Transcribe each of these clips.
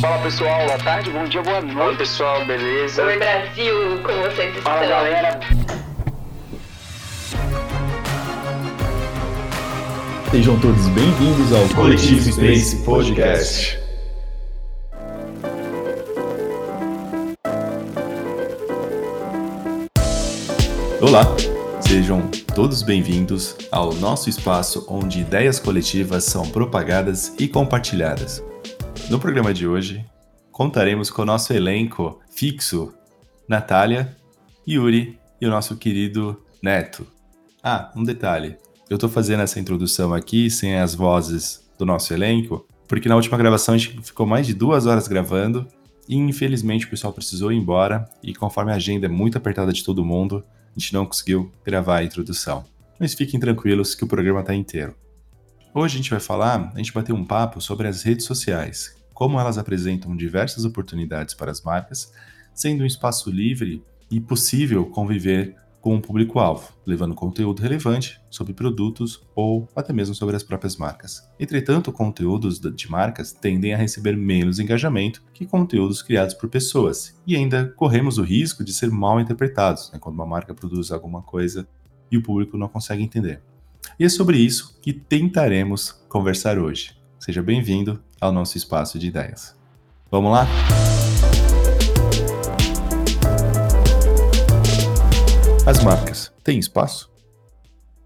Fala pessoal, boa tarde, bom dia, boa noite. Oi pessoal, beleza? Oi Brasil, como vocês estão? Fala galera. Sejam todos bem-vindos ao Coletivo Space Podcast. Olá, sejam todos bem-vindos ao nosso espaço onde ideias coletivas são propagadas e compartilhadas. No programa de hoje, contaremos com o nosso elenco fixo, Natália, Yuri e o nosso querido Neto. Ah, um detalhe. Eu estou fazendo essa introdução aqui sem as vozes do nosso elenco, porque na última gravação a gente ficou mais de duas horas gravando e infelizmente o pessoal precisou ir embora e conforme a agenda é muito apertada de todo mundo, a gente não conseguiu gravar a introdução. Mas fiquem tranquilos que o programa está inteiro. Hoje a gente vai falar, a gente vai ter um papo sobre as redes sociais, como elas apresentam diversas oportunidades para as marcas, sendo um espaço livre e possível conviver com um público-alvo, levando conteúdo relevante sobre produtos ou até mesmo sobre as próprias marcas. Entretanto, conteúdos de marcas tendem a receber menos engajamento que conteúdos criados por pessoas, e ainda corremos o risco de ser mal interpretados né, quando uma marca produz alguma coisa e o público não consegue entender. E é sobre isso que tentaremos conversar hoje. Seja bem-vindo ao nosso espaço de ideias. Vamos lá? As marcas têm espaço?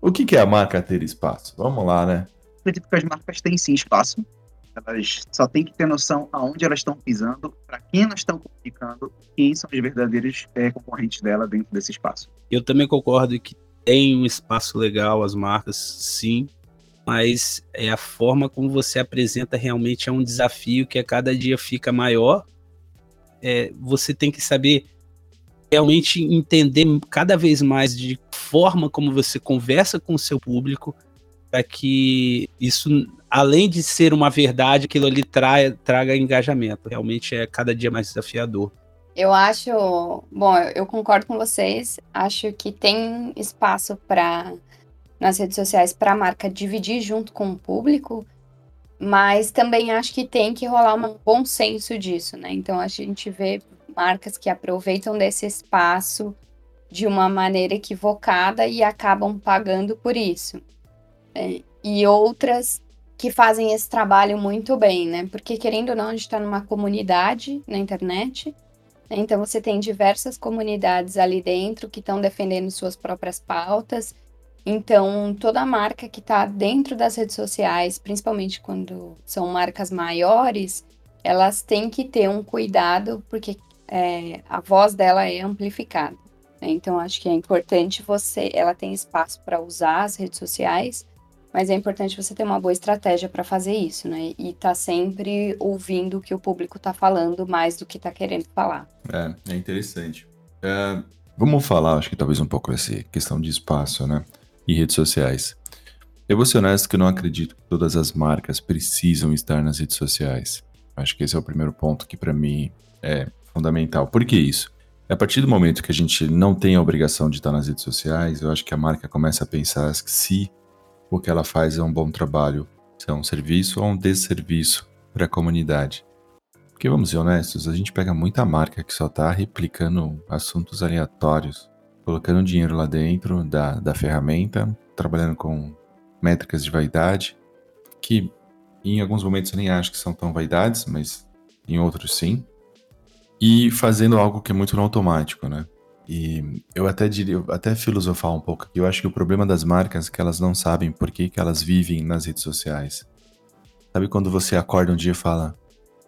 O que é a marca ter espaço? Vamos lá, né? Acredito que as marcas têm sim espaço. Elas só têm que ter noção aonde elas estão pisando, para quem elas estão comunicando, quem são os verdadeiros é, concorrentes dela dentro desse espaço. Eu também concordo que tem um espaço legal as marcas, sim, mas é a forma como você apresenta realmente é um desafio que a cada dia fica maior. É, você tem que saber realmente entender cada vez mais de forma como você conversa com o seu público para que isso, além de ser uma verdade, aquilo ali traga, traga engajamento. Realmente é cada dia mais desafiador. Eu acho, bom, eu concordo com vocês. Acho que tem espaço para nas redes sociais para a marca dividir junto com o público, mas também acho que tem que rolar um bom senso disso, né? Então a gente vê marcas que aproveitam desse espaço de uma maneira equivocada e acabam pagando por isso. Né? E outras que fazem esse trabalho muito bem, né? Porque querendo ou não, a gente está numa comunidade na internet, né? então você tem diversas comunidades ali dentro que estão defendendo suas próprias pautas então, toda marca que está dentro das redes sociais, principalmente quando são marcas maiores, elas têm que ter um cuidado, porque é, a voz dela é amplificada. Né? Então, acho que é importante você. Ela tem espaço para usar as redes sociais, mas é importante você ter uma boa estratégia para fazer isso, né? E tá sempre ouvindo o que o público está falando mais do que está querendo falar. É, é interessante. É, vamos falar, acho que talvez um pouco essa questão de espaço, né? E redes sociais. Eu vou ser honesto que não acredito que todas as marcas precisam estar nas redes sociais. Acho que esse é o primeiro ponto que para mim é fundamental. Por que isso? A partir do momento que a gente não tem a obrigação de estar nas redes sociais, eu acho que a marca começa a pensar se o que ela faz é um bom trabalho, se é um serviço ou um desserviço para a comunidade. Porque vamos ser honestos, a gente pega muita marca que só está replicando assuntos aleatórios colocando dinheiro lá dentro da, da ferramenta, trabalhando com métricas de vaidade, que em alguns momentos eu nem acho que são tão vaidades, mas em outros sim, e fazendo algo que é muito no automático, né? E eu até diria, até filosofar um pouco eu acho que o problema das marcas é que elas não sabem por que, que elas vivem nas redes sociais. Sabe quando você acorda um dia e fala,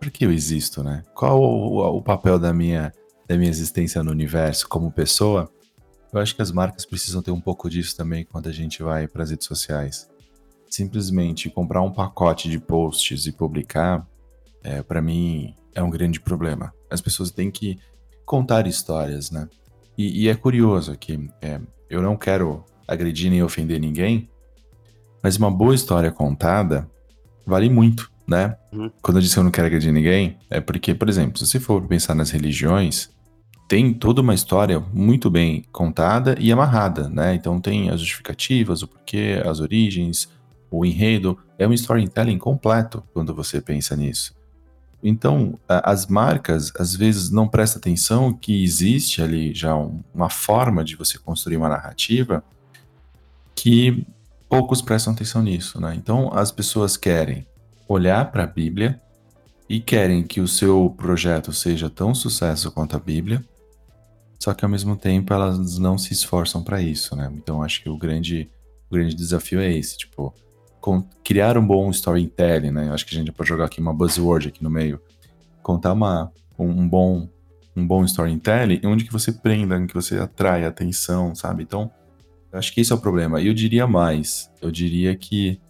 por que eu existo, né? Qual o, o papel da minha, da minha existência no universo como pessoa? Eu acho que as marcas precisam ter um pouco disso também quando a gente vai para as redes sociais. Simplesmente comprar um pacote de posts e publicar, é, para mim, é um grande problema. As pessoas têm que contar histórias, né? E, e é curioso que é, eu não quero agredir nem ofender ninguém, mas uma boa história contada vale muito, né? Uhum. Quando eu disse que eu não quero agredir ninguém, é porque, por exemplo, se você for pensar nas religiões, tem toda uma história muito bem contada e amarrada, né? Então tem as justificativas, o porquê, as origens, o enredo. É um storytelling completo quando você pensa nisso. Então, as marcas às vezes não prestam atenção que existe ali já um, uma forma de você construir uma narrativa que poucos prestam atenção nisso, né? Então, as pessoas querem olhar para a Bíblia e querem que o seu projeto seja tão sucesso quanto a Bíblia, só que ao mesmo tempo elas não se esforçam para isso, né? Então, acho que o grande, o grande desafio é esse, tipo, criar um bom storytelling, né? Acho que a gente pode jogar aqui uma buzzword aqui no meio. Contar uma, um, um bom um bom storytelling onde que você prenda, que você atrai atenção, sabe? Então, acho que esse é o problema. E eu diria mais, eu diria que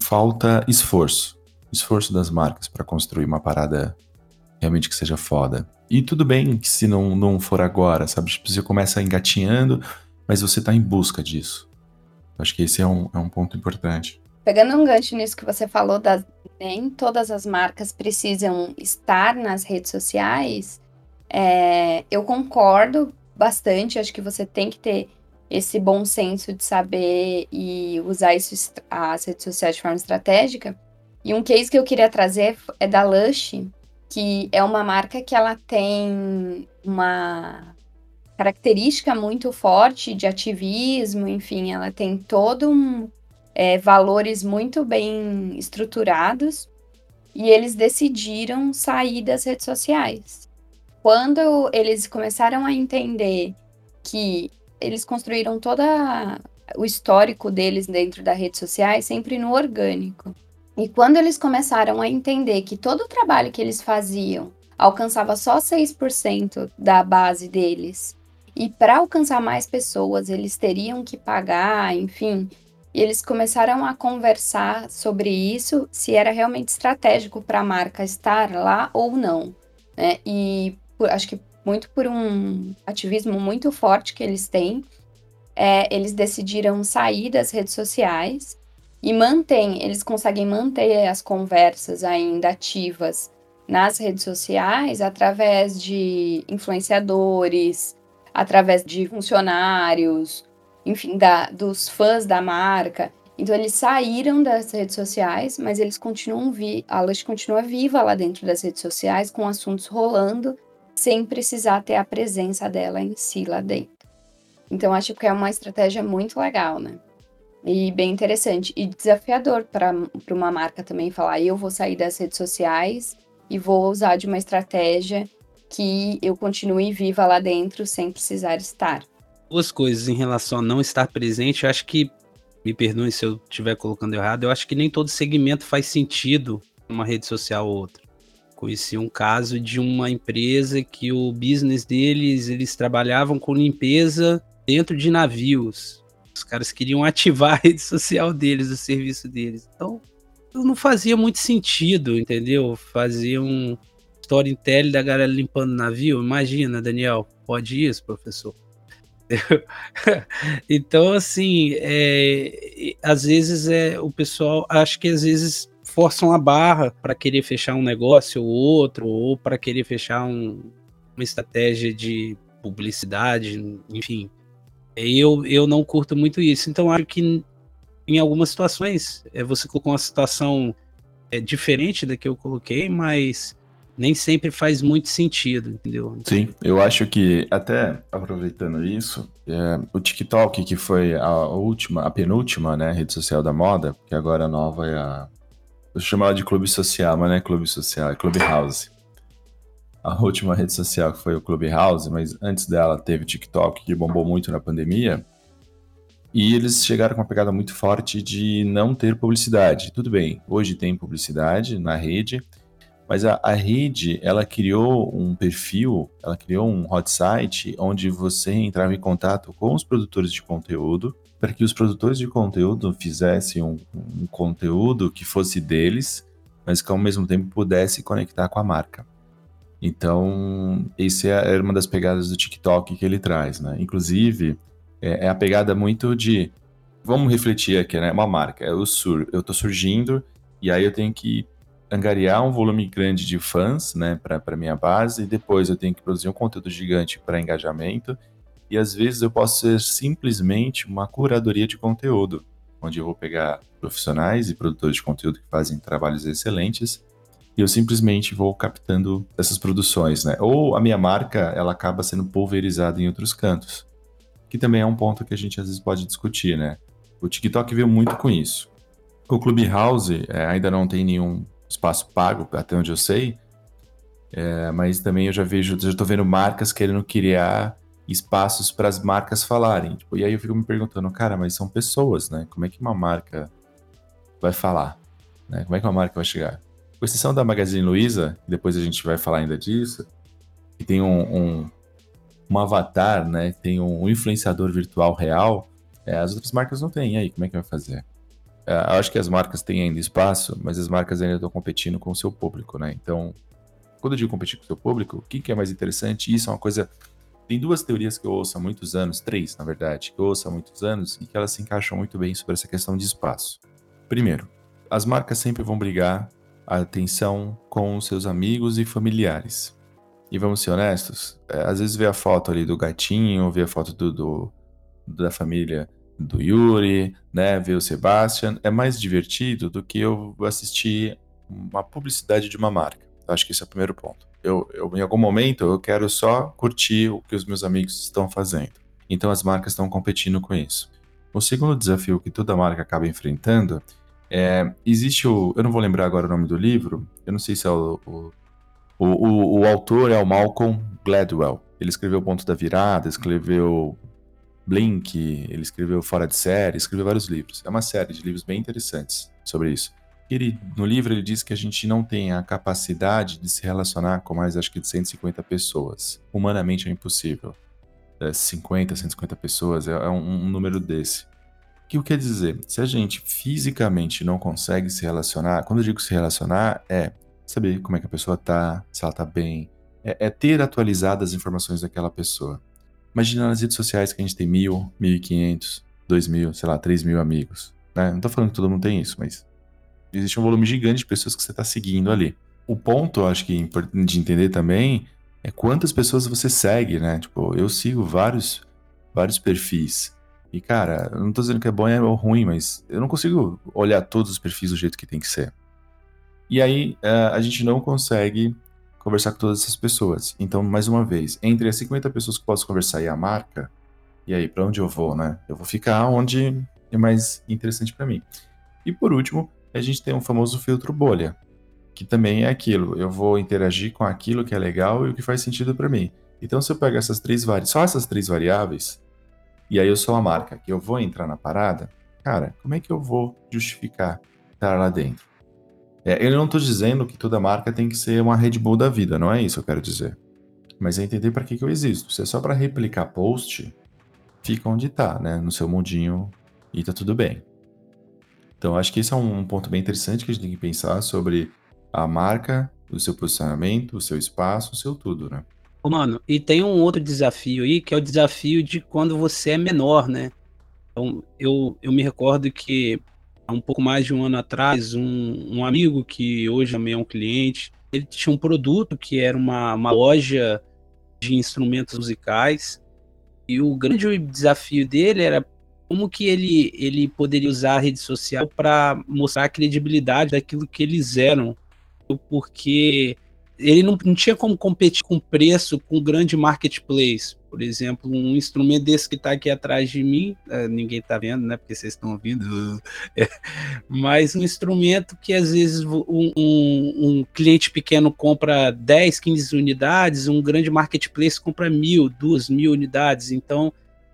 falta esforço. Esforço das marcas para construir uma parada realmente que seja foda. E tudo bem que se não, não for agora, sabe? Tipo, você começa engatinhando, mas você tá em busca disso. Acho que esse é um, é um ponto importante. Pegando um gancho nisso que você falou, das, nem todas as marcas precisam estar nas redes sociais, é, eu concordo bastante. Acho que você tem que ter esse bom senso de saber e usar isso, as redes sociais de forma estratégica. E um case que eu queria trazer é da Lush, que é uma marca que ela tem uma característica muito forte de ativismo, enfim, ela tem todo um é, valores muito bem estruturados e eles decidiram sair das redes sociais. Quando eles começaram a entender que eles construíram todo o histórico deles dentro das redes sociais sempre no orgânico. E quando eles começaram a entender que todo o trabalho que eles faziam alcançava só 6% da base deles, e para alcançar mais pessoas eles teriam que pagar, enfim, e eles começaram a conversar sobre isso, se era realmente estratégico para a marca estar lá ou não. Né? E por, acho que muito por um ativismo muito forte que eles têm, é, eles decidiram sair das redes sociais e mantém, eles conseguem manter as conversas ainda ativas nas redes sociais através de influenciadores, através de funcionários, enfim, da, dos fãs da marca. Então eles saíram das redes sociais, mas eles continuam vi, a Lush continua viva lá dentro das redes sociais, com assuntos rolando, sem precisar ter a presença dela em si lá dentro. Então acho que é uma estratégia muito legal, né? E bem interessante e desafiador para uma marca também falar: eu vou sair das redes sociais e vou usar de uma estratégia que eu continue viva lá dentro sem precisar estar duas coisas em relação a não estar presente. Eu acho que, me perdoem se eu estiver colocando errado, eu acho que nem todo segmento faz sentido numa rede social ou outra. Conheci um caso de uma empresa que o business deles, eles trabalhavam com limpeza dentro de navios. Os caras queriam ativar a rede social deles, o serviço deles. Então, não fazia muito sentido, entendeu? Fazia um storytelling da galera limpando navio. Imagina, Daniel, pode isso, professor? então, assim, é, às vezes é o pessoal, acho que às vezes forçam a barra para querer fechar um negócio ou outro, ou para querer fechar um, uma estratégia de publicidade, enfim. Eu, eu não curto muito isso. Então, acho que em algumas situações, é, você colocou uma situação é, diferente da que eu coloquei, mas nem sempre faz muito sentido, entendeu? Sim, eu acho que até aproveitando isso, é, o TikTok, que foi a última, a penúltima, né, rede social da moda, que agora a nova é a. Eu chamo ela de clube social, mas não é clube social, é Clubhouse. A última rede social foi o Clubhouse, mas antes dela teve o TikTok, que bombou muito na pandemia. E eles chegaram com uma pegada muito forte de não ter publicidade. Tudo bem, hoje tem publicidade na rede, mas a, a rede, ela criou um perfil, ela criou um hot site onde você entrava em contato com os produtores de conteúdo para que os produtores de conteúdo fizessem um, um conteúdo que fosse deles, mas que ao mesmo tempo pudesse conectar com a marca. Então, essa é uma das pegadas do TikTok que ele traz, né? Inclusive, é, é a pegada muito de vamos refletir aqui, né? Uma marca, eu sur, eu tô surgindo e aí eu tenho que angariar um volume grande de fãs, né, para minha base, e depois eu tenho que produzir um conteúdo gigante para engajamento, e às vezes eu posso ser simplesmente uma curadoria de conteúdo, onde eu vou pegar profissionais e produtores de conteúdo que fazem trabalhos excelentes e eu simplesmente vou captando essas produções, né? Ou a minha marca, ela acaba sendo pulverizada em outros cantos, que também é um ponto que a gente às vezes pode discutir, né? O TikTok veio muito com isso. O Clubhouse é, ainda não tem nenhum espaço pago, até onde eu sei, é, mas também eu já vejo, já estou vendo marcas querendo criar espaços para as marcas falarem. Tipo, e aí eu fico me perguntando, cara, mas são pessoas, né? Como é que uma marca vai falar? Né? Como é que uma marca vai chegar? Com exceção da Magazine Luiza, depois a gente vai falar ainda disso, que tem um, um, um avatar, né? Tem um influenciador virtual real, é, as outras marcas não têm. E aí, como é que vai fazer? É, acho que as marcas têm ainda espaço, mas as marcas ainda estão competindo com o seu público, né? Então, quando eu digo competir com o seu público, o que, que é mais interessante? Isso é uma coisa. Tem duas teorias que eu ouço há muitos anos, três, na verdade, que eu ouço há muitos anos e que elas se encaixam muito bem sobre essa questão de espaço. Primeiro, as marcas sempre vão brigar atenção com seus amigos e familiares. E vamos ser honestos, é, às vezes vê a foto ali do gatinho, vê a foto do, do da família do Yuri, né, ver o Sebastian, é mais divertido do que eu assistir uma publicidade de uma marca. Acho que esse é o primeiro ponto. Eu, eu, em algum momento, eu quero só curtir o que os meus amigos estão fazendo. Então as marcas estão competindo com isso. O segundo desafio que toda marca acaba enfrentando é, existe o, eu não vou lembrar agora o nome do livro, eu não sei se é o, o, o, o autor é o Malcolm Gladwell. Ele escreveu o Ponto da Virada, escreveu Blink, ele escreveu Fora de Série, escreveu vários livros. É uma série de livros bem interessantes sobre isso. Ele, no livro ele diz que a gente não tem a capacidade de se relacionar com mais, acho que de 150 pessoas. Humanamente é impossível. É 50, 150 pessoas é, é um, um, número desse. O que quer dizer? Se a gente fisicamente não consegue se relacionar, quando eu digo se relacionar, é saber como é que a pessoa tá, se ela tá bem, é, é ter atualizadas as informações daquela pessoa. Imagina nas redes sociais que a gente tem mil, mil e quinhentos, dois mil, sei lá, três mil amigos. Né? Não tô falando que todo mundo tem isso, mas existe um volume gigante de pessoas que você está seguindo ali. O ponto, eu acho que é importante de entender também é quantas pessoas você segue, né? Tipo, eu sigo vários, vários perfis. E, cara, não tô dizendo que é bom ou ruim, mas eu não consigo olhar todos os perfis do jeito que tem que ser. E aí, eh, a gente não consegue conversar com todas essas pessoas. Então, mais uma vez, entre as 50 pessoas que posso conversar e a marca, e aí, para onde eu vou, né? Eu vou ficar onde é mais interessante para mim. E por último, a gente tem um famoso filtro bolha, que também é aquilo. Eu vou interagir com aquilo que é legal e o que faz sentido para mim. Então, se eu pegar essas três só essas três variáveis, e aí eu sou a marca que eu vou entrar na parada, cara, como é que eu vou justificar estar lá dentro? É, eu não estou dizendo que toda marca tem que ser uma Red Bull da vida, não é isso que eu quero dizer. Mas é entender para que, que eu existo. Se é só para replicar post, fica onde está, né? No seu mundinho e tá tudo bem. Então, acho que esse é um ponto bem interessante que a gente tem que pensar sobre a marca, o seu posicionamento, o seu espaço, o seu tudo, né? Mano, e tem um outro desafio aí, que é o desafio de quando você é menor, né? Então, eu, eu me recordo que há um pouco mais de um ano atrás, um, um amigo que hoje também é um cliente, ele tinha um produto que era uma, uma loja de instrumentos musicais, e o grande desafio dele era como que ele, ele poderia usar a rede social para mostrar a credibilidade daquilo que eles eram, porque ele não, não tinha como competir com preço com grande marketplace. Por exemplo, um instrumento desse que está aqui atrás de mim, é, ninguém está vendo, né? Porque vocês estão ouvindo. É, mas um instrumento que às vezes um, um, um, cliente pequeno compra 10, 15 unidades, um grande marketplace compra mil, duas mil unidades. Então,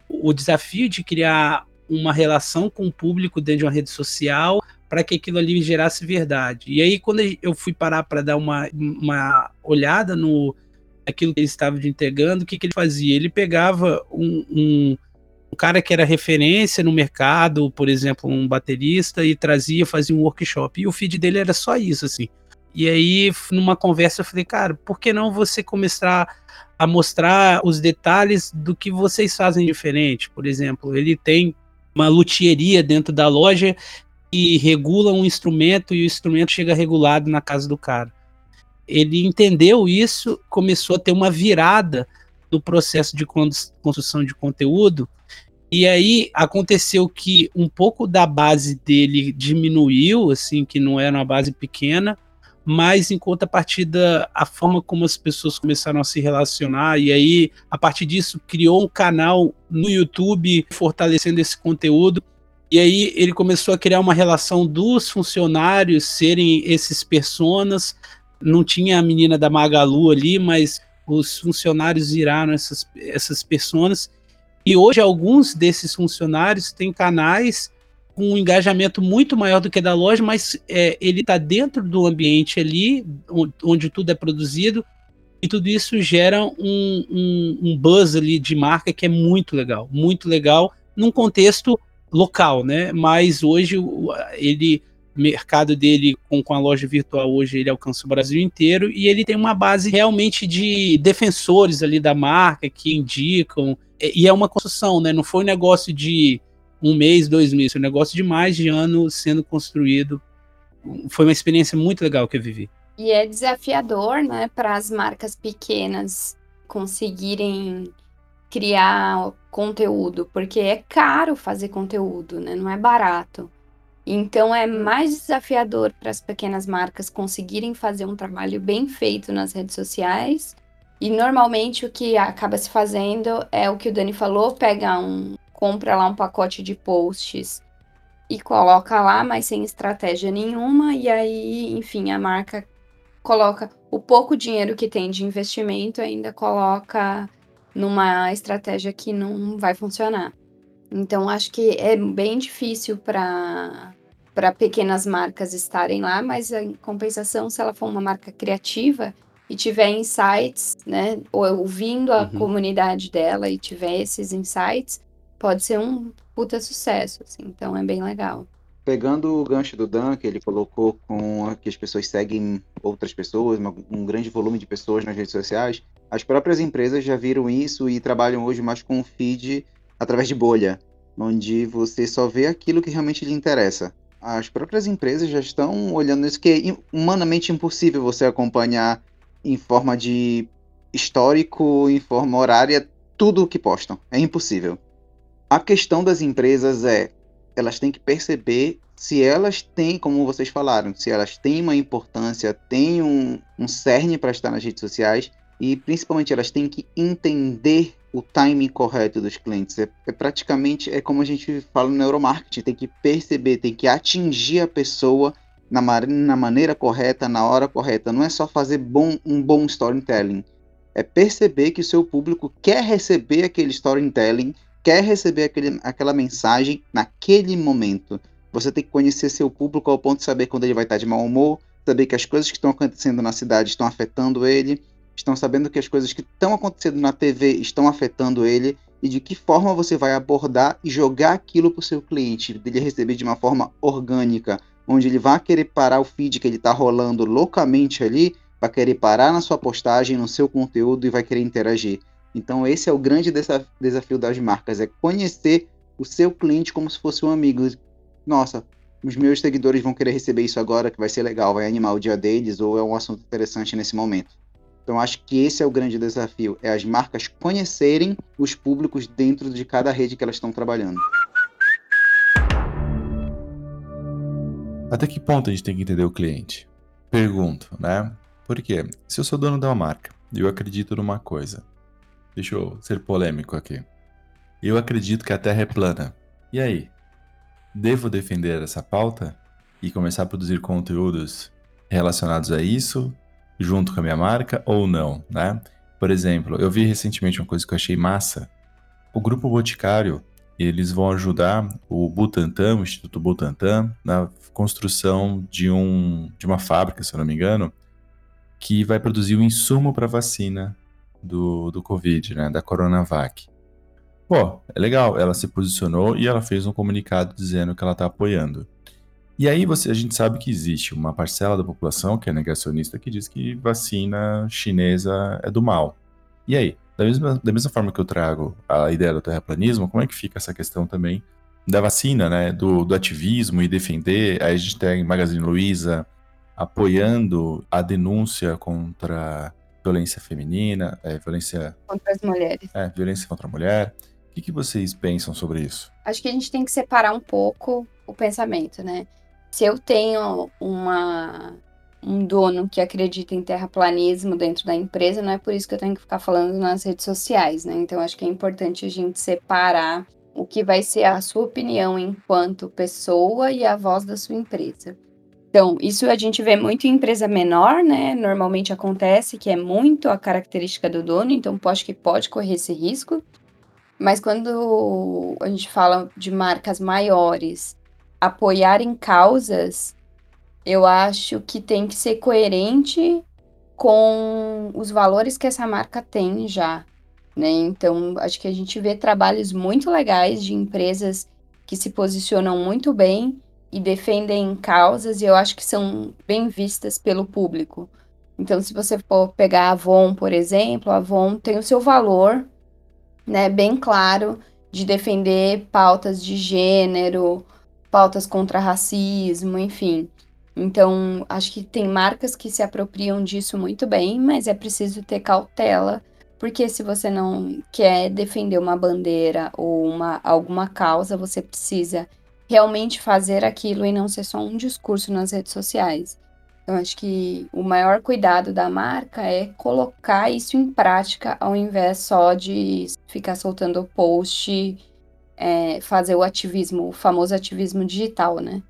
o desafio de criar uma relação com o público dentro de uma rede social para que aquilo ali gerasse verdade. E aí, quando eu fui parar para dar uma, uma olhada no aquilo que ele estava entregando, o que, que ele fazia? Ele pegava um, um, um, cara que era referência no mercado, por exemplo, um baterista, e trazia, fazia um workshop. E o feed dele era só isso, assim. E aí, numa conversa, eu falei, cara, por que não você começar a mostrar os detalhes do que vocês fazem diferente? Por exemplo, ele tem uma luthieria dentro da loja e regula um instrumento e o instrumento chega regulado na casa do cara. Ele entendeu isso, começou a ter uma virada no processo de construção de conteúdo, e aí aconteceu que um pouco da base dele diminuiu, assim, que não era uma base pequena, mas em contrapartida a forma como as pessoas começaram a se relacionar e aí a partir disso criou um canal no YouTube fortalecendo esse conteúdo e aí ele começou a criar uma relação dos funcionários serem esses personas. Não tinha a menina da Magalu ali mas os funcionários viraram essas essas personas. E hoje alguns desses funcionários têm canais com um engajamento muito maior do que da loja, mas é, ele está dentro do ambiente ali, onde tudo é produzido, e tudo isso gera um, um, um, buzz ali de marca que é muito legal, muito legal num contexto local, né? Mas hoje ele mercado dele com, com a loja virtual hoje ele alcança o Brasil inteiro e ele tem uma base realmente de defensores ali da marca que indicam e é uma construção, né? Não foi um negócio de um mês, dois meses. Foi um negócio de mais de ano sendo construído. Foi uma experiência muito legal que eu vivi. E é desafiador, né, para as marcas pequenas conseguirem criar conteúdo, porque é caro fazer conteúdo, né? Não é barato. Então é mais desafiador para as pequenas marcas conseguirem fazer um trabalho bem feito nas redes sociais. E normalmente o que acaba se fazendo é o que o Dani falou, pega um, compra lá um pacote de posts e coloca lá, mas sem estratégia nenhuma, e aí, enfim, a marca coloca o pouco dinheiro que tem de investimento, ainda coloca numa estratégia que não vai funcionar. Então, acho que é bem difícil para para pequenas marcas estarem lá, mas em compensação, se ela for uma marca criativa e tiver insights, né, ou ouvindo a uhum. comunidade dela e tiver esses insights, pode ser um puta sucesso, assim, então é bem legal. Pegando o gancho do Dan, que ele colocou com que as pessoas seguem outras pessoas, um grande volume de pessoas nas redes sociais, as próprias empresas já viram isso e trabalham hoje mais com feed através de bolha, onde você só vê aquilo que realmente lhe interessa. As próprias empresas já estão olhando isso que é humanamente impossível você acompanhar em forma de histórico, em forma horária, tudo o que postam. É impossível. A questão das empresas é, elas têm que perceber se elas têm, como vocês falaram, se elas têm uma importância, têm um, um cerne para estar nas redes sociais e principalmente elas têm que entender o timing correto dos clientes. É, é, praticamente é como a gente fala no neuromarketing, tem que perceber, tem que atingir a pessoa na, na maneira correta, na hora correta. Não é só fazer bom, um bom storytelling. É perceber que o seu público quer receber aquele storytelling quer receber aquele, aquela mensagem naquele momento. Você tem que conhecer seu público ao ponto de saber quando ele vai estar de mau humor, saber que as coisas que estão acontecendo na cidade estão afetando ele, estão sabendo que as coisas que estão acontecendo na TV estão afetando ele e de que forma você vai abordar e jogar aquilo para o seu cliente, dele receber de uma forma orgânica, onde ele vai querer parar o feed que ele está rolando loucamente ali, vai querer parar na sua postagem, no seu conteúdo e vai querer interagir. Então esse é o grande desafio das marcas, é conhecer o seu cliente como se fosse um amigo. Nossa, os meus seguidores vão querer receber isso agora, que vai ser legal, vai animar o dia deles, ou é um assunto interessante nesse momento. Então acho que esse é o grande desafio, é as marcas conhecerem os públicos dentro de cada rede que elas estão trabalhando. Até que ponto a gente tem que entender o cliente? Pergunto, né? Por quê? Se eu sou dono da marca e eu acredito numa coisa, Deixa eu ser polêmico aqui. Eu acredito que a Terra é plana. E aí? Devo defender essa pauta e começar a produzir conteúdos relacionados a isso, junto com a minha marca, ou não, né? Por exemplo, eu vi recentemente uma coisa que eu achei massa. O Grupo Boticário, eles vão ajudar o Butantan, o Instituto Butantan, na construção de, um, de uma fábrica, se eu não me engano, que vai produzir o um insumo para vacina do, do Covid, né, da Coronavac. Pô, é legal, ela se posicionou e ela fez um comunicado dizendo que ela está apoiando. E aí você, a gente sabe que existe uma parcela da população que é negacionista que diz que vacina chinesa é do mal. E aí, da mesma, da mesma forma que eu trago a ideia do terraplanismo, como é que fica essa questão também da vacina, né, do, do ativismo e defender? Aí a gente tem Magazine Luiza apoiando a denúncia contra violência feminina, é, violência contra as mulheres. É, violência contra a mulher. O que, que vocês pensam sobre isso? Acho que a gente tem que separar um pouco o pensamento, né? Se eu tenho uma um dono que acredita em terraplanismo dentro da empresa, não é por isso que eu tenho que ficar falando nas redes sociais, né? Então acho que é importante a gente separar o que vai ser a sua opinião enquanto pessoa e a voz da sua empresa. Então, isso a gente vê muito em empresa menor, né? Normalmente acontece que é muito a característica do dono, então acho que pode correr esse risco. Mas quando a gente fala de marcas maiores apoiarem causas, eu acho que tem que ser coerente com os valores que essa marca tem já. Né? Então, acho que a gente vê trabalhos muito legais de empresas que se posicionam muito bem e defendem causas, e eu acho que são bem vistas pelo público. Então, se você for pegar a Avon, por exemplo, a Avon tem o seu valor, né, bem claro, de defender pautas de gênero, pautas contra racismo, enfim. Então, acho que tem marcas que se apropriam disso muito bem, mas é preciso ter cautela porque se você não quer defender uma bandeira ou uma, alguma causa, você precisa realmente fazer aquilo e não ser só um discurso nas redes sociais. Então, acho que o maior cuidado da marca é colocar isso em prática, ao invés só de ficar soltando post, é, fazer o ativismo, o famoso ativismo digital, né?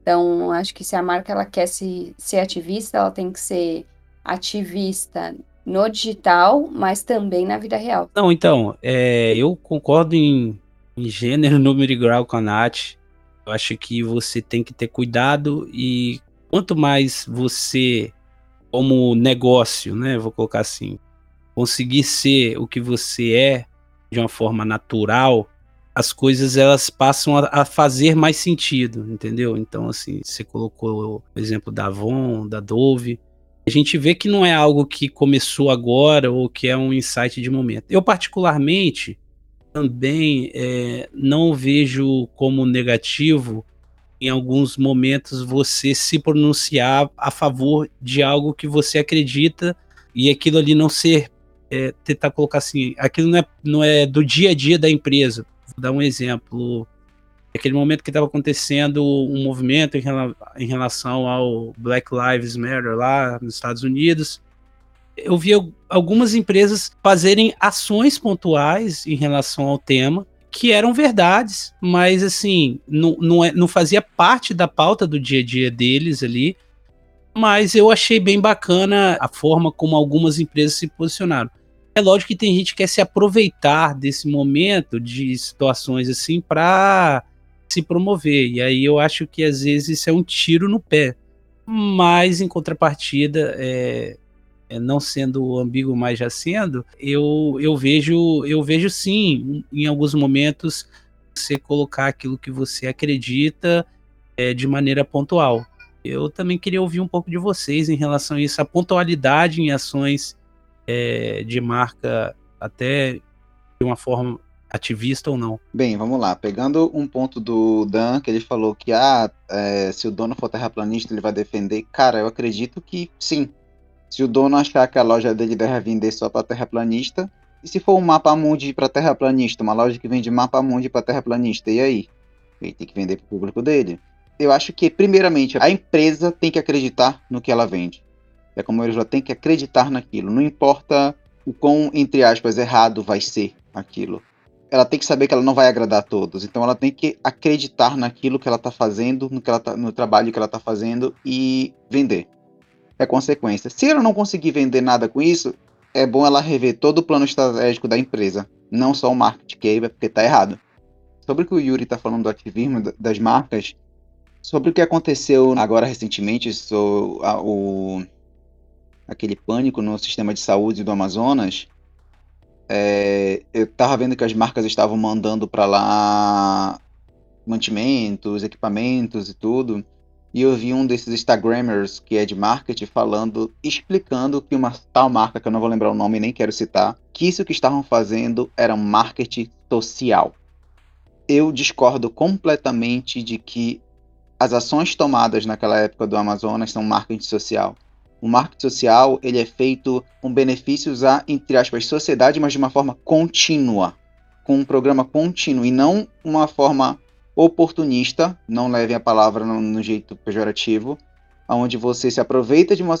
Então, acho que se a marca ela quer se, ser ativista, ela tem que ser ativista no digital, mas também na vida real. Não, então, é, eu concordo em, em gênero, número e grau com a Nath. Eu acho que você tem que ter cuidado e quanto mais você, como negócio, né, vou colocar assim, conseguir ser o que você é de uma forma natural, as coisas elas passam a, a, fazer mais sentido, entendeu? Então, assim, você colocou o exemplo da Avon, da Dove, a gente vê que não é algo que começou agora ou que é um insight de momento. Eu, particularmente, também é, não vejo como negativo em alguns momentos você se pronunciar a favor de algo que você acredita e aquilo ali não ser é, tentar colocar assim, aquilo não é, não é do dia a dia da empresa. Dar um exemplo. Aquele momento que estava acontecendo um movimento em, rela em, relação ao Black Lives Matter lá nos Estados Unidos, eu vi algumas empresas fazerem ações pontuais em relação ao tema que eram verdades, mas assim, não, não, é, não fazia parte da pauta do dia a dia deles ali, mas eu achei bem bacana a forma como algumas empresas se posicionaram. É lógico que tem gente que quer se aproveitar desse momento de situações assim para se promover. E aí eu acho que às vezes isso é um tiro no pé. Mas em contrapartida, é, é, não sendo ambíguo, mas já sendo, eu, eu vejo eu vejo sim, em alguns momentos, você colocar aquilo que você acredita é, de maneira pontual. Eu também queria ouvir um pouco de vocês em relação a isso, a pontualidade em ações é, de marca, até de uma forma ativista ou não. Bem, vamos lá. Pegando um ponto do Dan, que ele falou que ah, é, se o dono for terraplanista, ele vai defender. Cara, eu acredito que sim. Se o dono achar que a loja dele deve vender só para terraplanista, e se for um mapa mundi para terraplanista, uma loja que vende mapa mundi para terraplanista, e aí? Ele tem que vender para o público dele. Eu acho que, primeiramente, a empresa tem que acreditar no que ela vende. É como ele já tem que acreditar naquilo. Não importa o quão, entre aspas, errado vai ser aquilo ela tem que saber que ela não vai agradar a todos. Então ela tem que acreditar naquilo que ela está fazendo, no, que ela tá, no trabalho que ela está fazendo e vender. É consequência. Se ela não conseguir vender nada com isso, é bom ela rever todo o plano estratégico da empresa, não só o marketing, é porque está errado. Sobre o que o Yuri está falando do ativismo das marcas, sobre o que aconteceu agora recentemente, a, o, aquele pânico no sistema de saúde do Amazonas, é, eu tava vendo que as marcas estavam mandando para lá mantimentos, equipamentos e tudo. E eu vi um desses Instagrammers que é de marketing falando, explicando que uma tal marca, que eu não vou lembrar o nome nem quero citar, que isso que estavam fazendo era marketing social. Eu discordo completamente de que as ações tomadas naquela época do Amazonas são marketing social. O marketing social ele é feito com benefícios à, entre aspas, sociedade, mas de uma forma contínua, com um programa contínuo e não uma forma oportunista, não levem a palavra no, no jeito pejorativo, onde você se aproveita de uma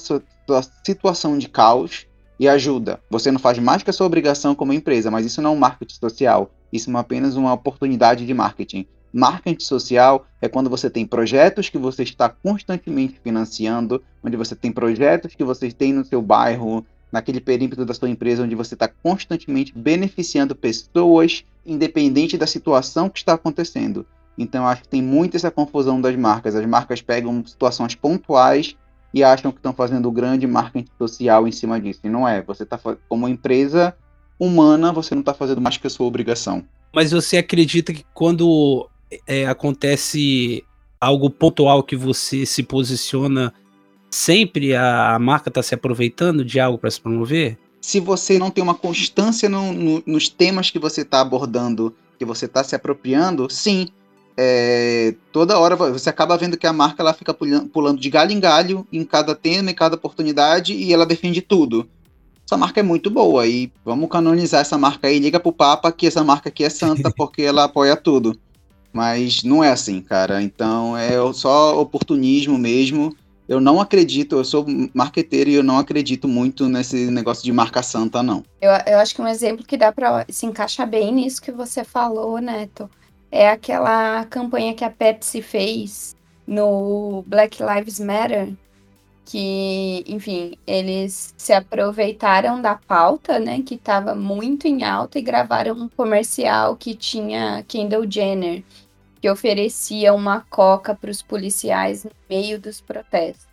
situação de caos e ajuda. Você não faz mais que a sua obrigação como empresa, mas isso não é um marketing social. Isso é apenas uma oportunidade de marketing. Marketing social é quando você tem projetos que você está constantemente financiando, onde você tem projetos que você tem no seu bairro, naquele perímetro da sua empresa, onde você está constantemente beneficiando pessoas, independente da situação que está acontecendo. Então, acho que tem muito essa confusão das marcas. As marcas pegam situações pontuais e acham que estão fazendo grande marketing social em cima disso. E não é. Você está como empresa humana, você não está fazendo mais que a sua obrigação. Mas você acredita que quando é, acontece algo pontual que você se posiciona, sempre a, a marca está se aproveitando de algo para se promover? Se você não tem uma constância no, no, nos temas que você está abordando, que você está se apropriando, sim. É, toda hora você acaba vendo que a marca ela fica pulando de galho em galho em cada tema, em cada oportunidade e ela defende tudo. Essa marca é muito boa e vamos canonizar essa marca aí. Liga pro Papa que essa marca aqui é santa porque ela apoia tudo. Mas não é assim, cara. Então é só oportunismo mesmo. Eu não acredito, eu sou marqueteiro e eu não acredito muito nesse negócio de marca santa, não. Eu, eu acho que um exemplo que dá para se encaixar bem nisso que você falou, Neto, é aquela campanha que a Pepsi fez no Black Lives Matter, que, enfim, eles se aproveitaram da pauta, né, que estava muito em alta e gravaram um comercial que tinha Kendall Jenner, que oferecia uma coca para os policiais no meio dos protestos.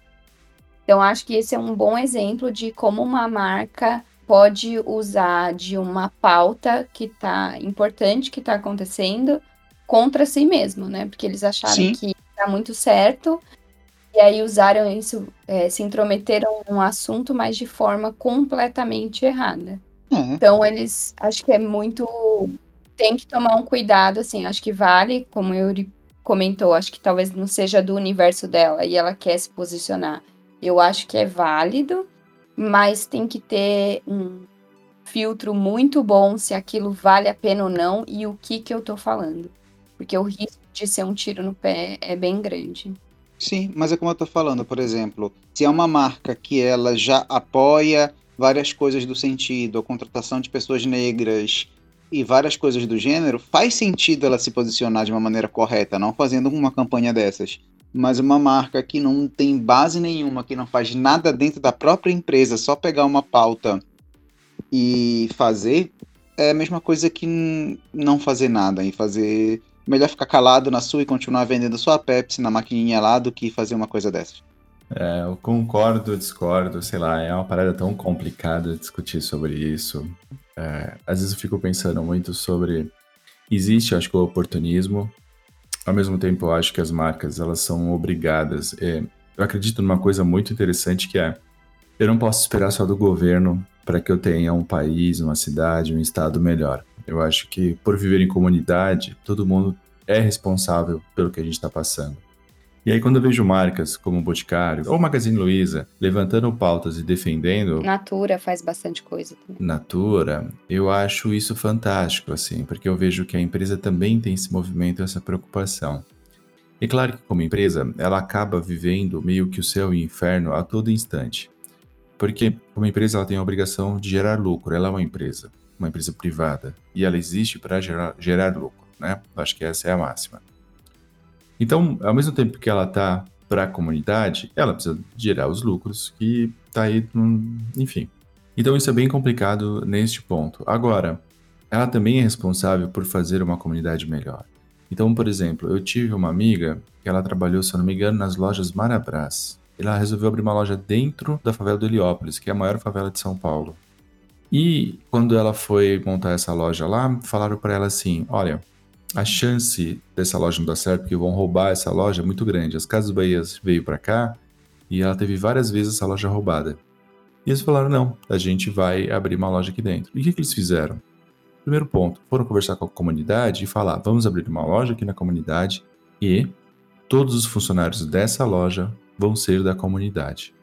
Então, acho que esse é um bom exemplo de como uma marca pode usar de uma pauta que tá importante que está acontecendo contra si mesmo, né? Porque eles acharam Sim. que está muito certo e aí usaram isso, é, se intrometeram num assunto, mas de forma completamente errada. Uhum. Então eles, acho que é muito, tem que tomar um cuidado, assim, acho que vale, como eu comentou, acho que talvez não seja do universo dela e ela quer se posicionar. Eu acho que é válido, mas tem que ter um filtro muito bom se aquilo vale a pena ou não e o que que eu tô falando. Porque o risco de ser um tiro no pé é bem grande. Sim, mas é como eu estou falando, por exemplo, se é uma marca que ela já apoia várias coisas do sentido, a contratação de pessoas negras e várias coisas do gênero, faz sentido ela se posicionar de uma maneira correta, não fazendo uma campanha dessas. Mas uma marca que não tem base nenhuma, que não faz nada dentro da própria empresa, só pegar uma pauta e fazer, é a mesma coisa que não fazer nada e fazer melhor ficar calado na sua e continuar vendendo sua Pepsi na maquininha lá do que fazer uma coisa dessas. É, eu concordo, discordo, sei lá, é uma parada tão complicada discutir sobre isso. É, às vezes eu fico pensando muito sobre. Existe, acho que, o oportunismo. Ao mesmo tempo, eu acho que as marcas elas são obrigadas. É, eu acredito numa coisa muito interessante que é: eu não posso esperar só do governo para que eu tenha um país, uma cidade, um estado melhor. Eu acho que por viver em comunidade, todo mundo é responsável pelo que a gente está passando. E aí, quando eu vejo marcas como o Boticário ou Magazine Luiza levantando pautas e defendendo. Natura faz bastante coisa. Também. Natura, eu acho isso fantástico, assim, porque eu vejo que a empresa também tem esse movimento, essa preocupação. E claro que, como empresa, ela acaba vivendo meio que o céu e o inferno a todo instante. Porque, como empresa, ela tem a obrigação de gerar lucro, ela é uma empresa uma empresa privada e ela existe para gerar, gerar lucro, né? Acho que essa é a máxima. Então, ao mesmo tempo que ela está para a comunidade, ela precisa gerar os lucros que está aí, enfim. Então, isso é bem complicado neste ponto. Agora, ela também é responsável por fazer uma comunidade melhor. Então, por exemplo, eu tive uma amiga que ela trabalhou, se eu não me engano, nas lojas Marabras. Ela resolveu abrir uma loja dentro da favela do Heliópolis, que é a maior favela de São Paulo. E quando ela foi montar essa loja lá, falaram para ela assim: olha, a chance dessa loja não dar certo, porque vão roubar essa loja, é muito grande. As Casas Bahias veio para cá e ela teve várias vezes essa loja roubada. E eles falaram: não, a gente vai abrir uma loja aqui dentro. E o que, que eles fizeram? Primeiro ponto, foram conversar com a comunidade e falar: vamos abrir uma loja aqui na comunidade e todos os funcionários dessa loja vão ser da comunidade.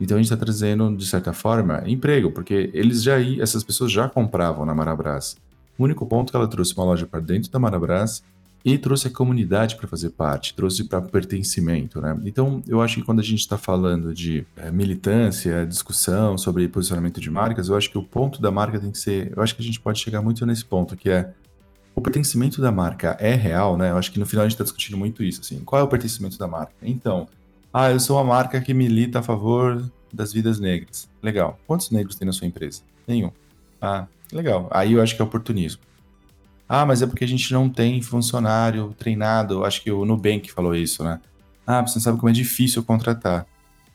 Então a gente está trazendo, de certa forma, emprego, porque eles já essas pessoas já compravam na Marabras. O único ponto é que ela trouxe uma loja para dentro da Marabras e trouxe a comunidade para fazer parte, trouxe para pertencimento, né? Então, eu acho que quando a gente está falando de é, militância, discussão sobre posicionamento de marcas, eu acho que o ponto da marca tem que ser, eu acho que a gente pode chegar muito nesse ponto, que é o pertencimento da marca é real, né? Eu acho que no final a gente está discutindo muito isso, assim. Qual é o pertencimento da marca? Então, ah, eu sou uma marca que milita a favor das vidas negras. Legal. Quantos negros tem na sua empresa? Nenhum. Ah, legal. Aí eu acho que é oportunismo. Ah, mas é porque a gente não tem funcionário treinado. Acho que o Nubank falou isso, né? Ah, você não sabe como é difícil contratar.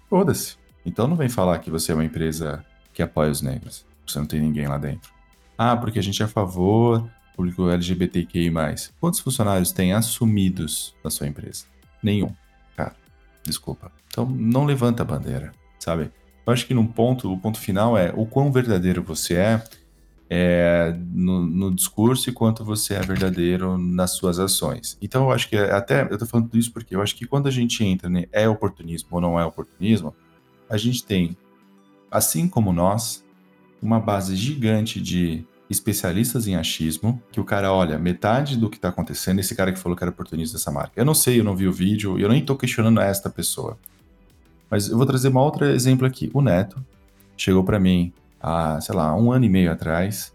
Foda-se. Então não vem falar que você é uma empresa que apoia os negros. Você não tem ninguém lá dentro. Ah, porque a gente é a favor público LGBTQI+. Quantos funcionários tem assumidos na sua empresa? Nenhum. Cara, desculpa. Então não levanta a bandeira, sabe? Eu acho que num ponto, o ponto final é o quão verdadeiro você é é, no, no, discurso e quanto você é verdadeiro nas suas ações. Então, eu acho que até eu estou falando isso porque eu acho que quando a gente entra, né, é oportunismo ou não é oportunismo, a gente tem, assim como nós, uma base gigante de especialistas em achismo, que o cara olha metade do que está acontecendo, esse cara que falou que era oportunista dessa marca. Eu não sei, eu não vi o vídeo, eu nem estou questionando esta pessoa. Mas eu vou trazer um outro exemplo aqui. O Neto chegou para mim há, sei lá, um ano e meio atrás,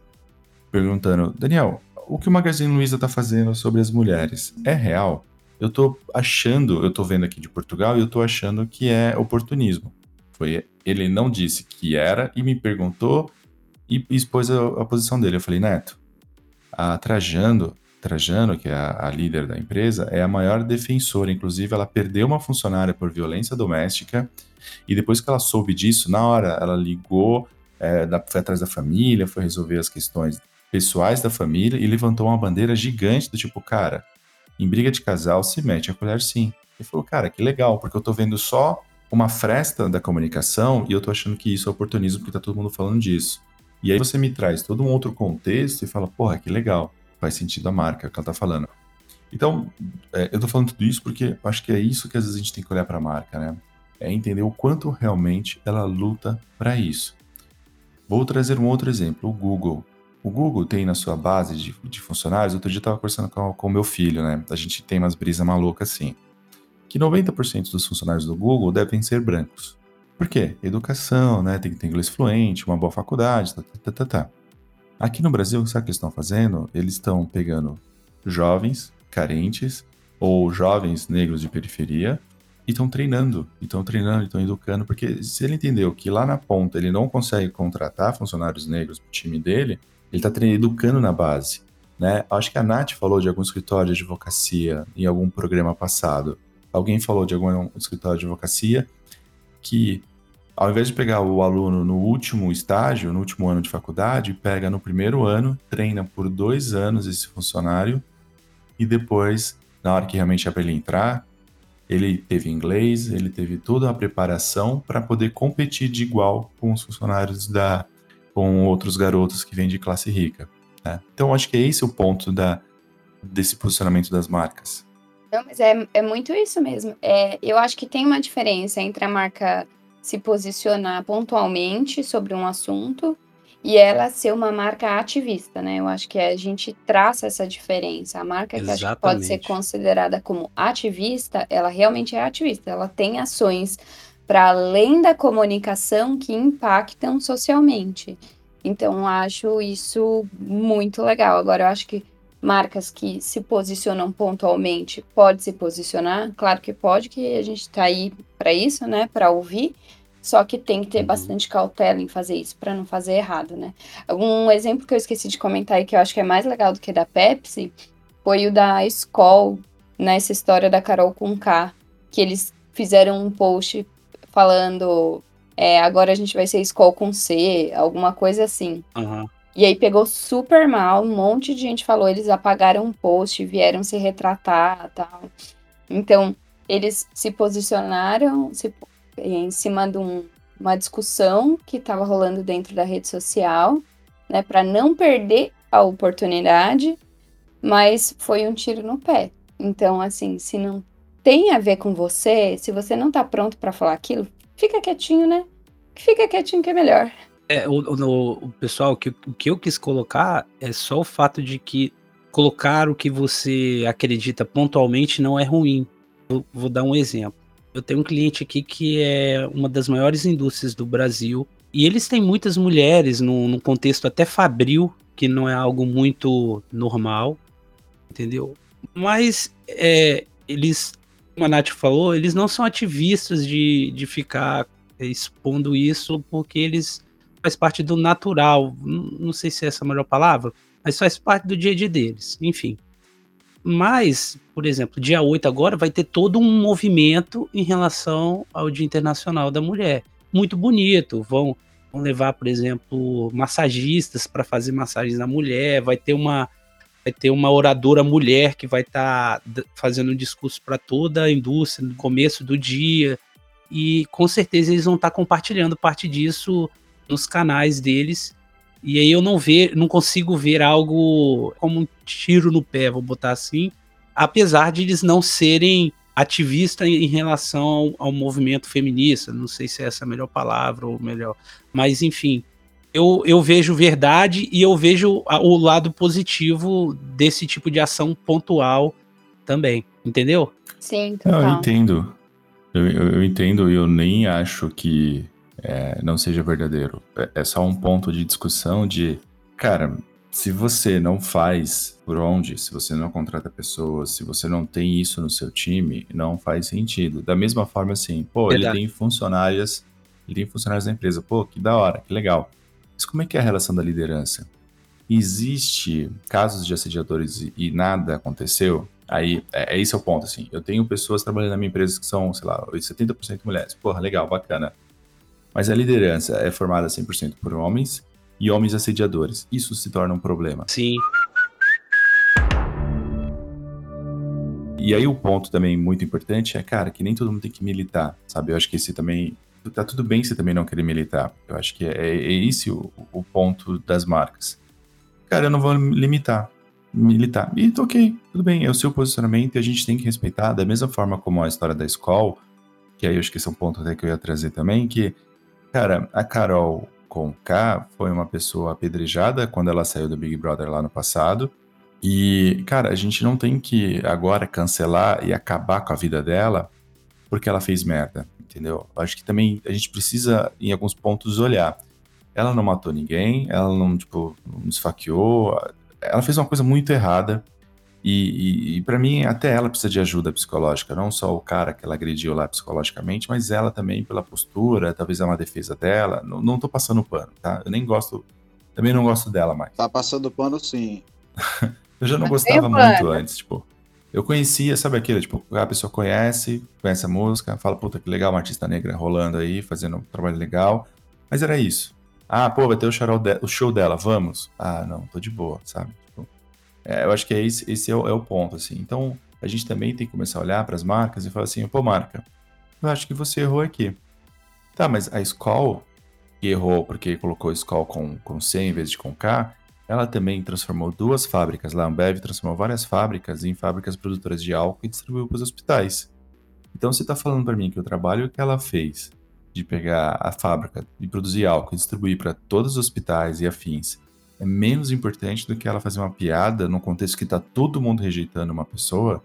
perguntando: Daniel, o que o Magazine Luiza está fazendo sobre as mulheres é real? Eu estou achando, eu estou vendo aqui de Portugal e eu estou achando que é oportunismo. Foi, ele não disse que era e me perguntou e expôs a, a posição dele. Eu falei, Neto, a Trajano, Trajano, que é a, a, líder da empresa, é a maior defensora. Inclusive, ela perdeu uma funcionária por violência doméstica e depois que ela soube disso, na hora ela ligou é, foi atrás da família, foi resolver as questões pessoais da família e levantou uma bandeira gigante do tipo, cara, em briga de casal se mete a colher sim. Ele falou, cara, que legal, porque eu tô vendo só uma fresta da comunicação e eu tô achando que isso é oportunismo porque tá todo mundo falando disso. E aí você me traz todo um outro contexto e fala, porra, que legal, faz sentido a marca que ela tá falando. Então, é, eu tô falando tudo isso porque acho que é isso que às vezes a gente tem que olhar para a marca, né? É entender o quanto realmente ela luta para isso. Vou trazer um outro exemplo, o Google. O Google tem na sua base de, de funcionários, outro dia eu estava conversando com o meu filho, né? A gente tem umas brisas malucas assim. Que 90% dos funcionários do Google devem ser brancos. Por quê? Educação, né? Tem que ter inglês fluente, uma boa faculdade, tá, tá, tá, tá. tá. Aqui no Brasil, sabe o que eles estão fazendo? Eles estão pegando jovens carentes ou jovens negros de periferia estão treinando, estão treinando, estão educando, porque se ele entendeu que lá na ponta ele não consegue contratar funcionários negros para o time dele, ele está educando na base. Né? Acho que a Nath falou de algum escritório de advocacia em algum programa passado. Alguém falou de algum escritório de advocacia que, ao invés de pegar o aluno no último estágio, no último ano de faculdade, pega no primeiro ano, treina por dois anos esse funcionário e depois, na hora que realmente é para ele entrar, ele teve inglês, ele teve toda a preparação para poder competir de igual com os funcionários da, com outros garotos que vêm de classe rica. Né? Então, acho que é esse o ponto da, desse posicionamento das marcas. Não, mas é, é muito isso mesmo. É, eu acho que tem uma diferença entre a marca se posicionar pontualmente sobre um assunto e ela ser uma marca ativista, né? Eu acho que a gente traça essa diferença. A marca que, que pode ser considerada como ativista, ela realmente é ativista. Ela tem ações para além da comunicação que impactam socialmente. Então, acho isso muito legal. Agora, eu acho que marcas que se posicionam pontualmente pode se posicionar, claro que pode, que a gente está aí para isso, né? Para ouvir só que tem que ter uhum. bastante cautela em fazer isso para não fazer errado, né? Um exemplo que eu esqueci de comentar e que eu acho que é mais legal do que da Pepsi foi o da Skoll, nessa história da Carol com K, que eles fizeram um post falando é, agora a gente vai ser Skoll com C, alguma coisa assim. Uhum. E aí pegou super mal, um monte de gente falou, eles apagaram um post, vieram se retratar tal. Então, eles se posicionaram, se em cima de um, uma discussão que estava rolando dentro da rede social, né, para não perder a oportunidade, mas foi um tiro no pé. Então, assim, se não tem a ver com você, se você não está pronto para falar aquilo, fica quietinho, né? Fica quietinho que é melhor. É, o, o, o pessoal, o que, o que eu quis colocar é só o fato de que colocar o que você acredita pontualmente não é ruim. Vou, vou dar um exemplo. Eu tenho um cliente aqui que é uma das maiores indústrias do Brasil e eles têm muitas mulheres no, no contexto até fabril, que não é algo muito normal, entendeu? Mas é, eles, como a Nath falou, eles não são ativistas de, de ficar expondo isso porque eles faz parte do natural. Não sei se é essa a melhor palavra, mas faz parte do dia a dia deles. Enfim. Mas, por exemplo, dia 8 agora vai ter todo um movimento em relação ao Dia Internacional da Mulher. Muito bonito. Vão, vão levar, por exemplo, massagistas para fazer massagens na mulher. Vai ter uma vai ter uma oradora mulher que vai estar tá fazendo um discurso para toda a indústria no começo do dia. E com certeza eles vão estar tá compartilhando parte disso nos canais deles. E aí eu não ver, não consigo ver algo como um tiro no pé, vou botar assim, apesar de eles não serem ativistas em relação ao, ao, movimento feminista, não sei se é essa a melhor palavra ou melhor, mas enfim, eu, eu vejo verdade e eu vejo o lado positivo desse tipo de ação pontual também, entendeu? Sim, total. Não, eu entendo. Eu, eu, eu entendo e eu nem acho que é, não seja verdadeiro. É, é só um ponto de discussão de, cara, se você não faz por onde, se você não contrata pessoas, se você não tem isso no seu time, não faz sentido. Da mesma forma assim, pô, Verdade. ele tem funcionárias, ele tem funcionários da empresa, pô, que da hora, que legal. Mas como é que é a relação da liderança? Existe casos de assediadores e, nada aconteceu? Aí, é, é esse é o ponto, assim. Eu tenho pessoas trabalhando na minha empresa que são, sei lá, 70% mulheres. Porra, legal, bacana. Mas a liderança é formada 100% por homens e homens assediadores. Isso se torna um problema. Sim. E aí o ponto também muito importante é, cara, que nem todo mundo tem que militar, sabe? Eu acho que esse também tá tudo bem se também não querer militar. Eu acho que é, é esse o, o, ponto das marcas. Cara, eu não vou limitar, militar. E ok, tudo bem, é o seu posicionamento e a gente tem que respeitar, da mesma forma como a história da escola, que aí eu acho que esse é um ponto até que eu ia trazer também, que Cara, a Carol com K foi uma pessoa apedrejada quando ela saiu do Big Brother lá no passado. E, cara, a gente não tem que agora cancelar e acabar com a vida dela porque ela fez merda, entendeu? Acho que também a gente precisa, em alguns pontos, olhar. Ela não matou ninguém, ela não, tipo, não esfaqueou, ela fez uma coisa muito errada e, e, e para mim, até ela precisa de ajuda psicológica, não só o cara que ela agrediu lá psicologicamente, mas ela também pela postura, talvez é uma defesa dela. Não, não tô passando pano, tá? Eu nem gosto, também não gosto dela mais. Tá passando pano sim. eu já não gostava muito antes, tipo. Eu conhecia, sabe aquilo, tipo, a pessoa conhece, conhece a música, fala, puta, que legal, uma artista negra rolando aí, fazendo um trabalho legal. Mas era isso. Ah, pô, vai ter o show, o show dela, vamos? Ah, não, tô de boa, sabe? É, eu acho que é esse, esse é, o, é, o, ponto, assim. Então, a gente também tem que começar a olhar para as marcas e falar assim, pô, marca, eu acho que você errou aqui. Tá, mas a Skoll, que errou porque colocou Skoll com, com C em vez de com K, ela também transformou duas fábricas lá, a Ambev transformou várias fábricas em fábricas produtoras de álcool e distribuiu para os hospitais. Então, você está falando para mim que o trabalho que ela fez de pegar a fábrica e produzir álcool e distribuir para todos os hospitais e afins é menos importante do que ela fazer uma piada num contexto que tá todo mundo rejeitando uma pessoa,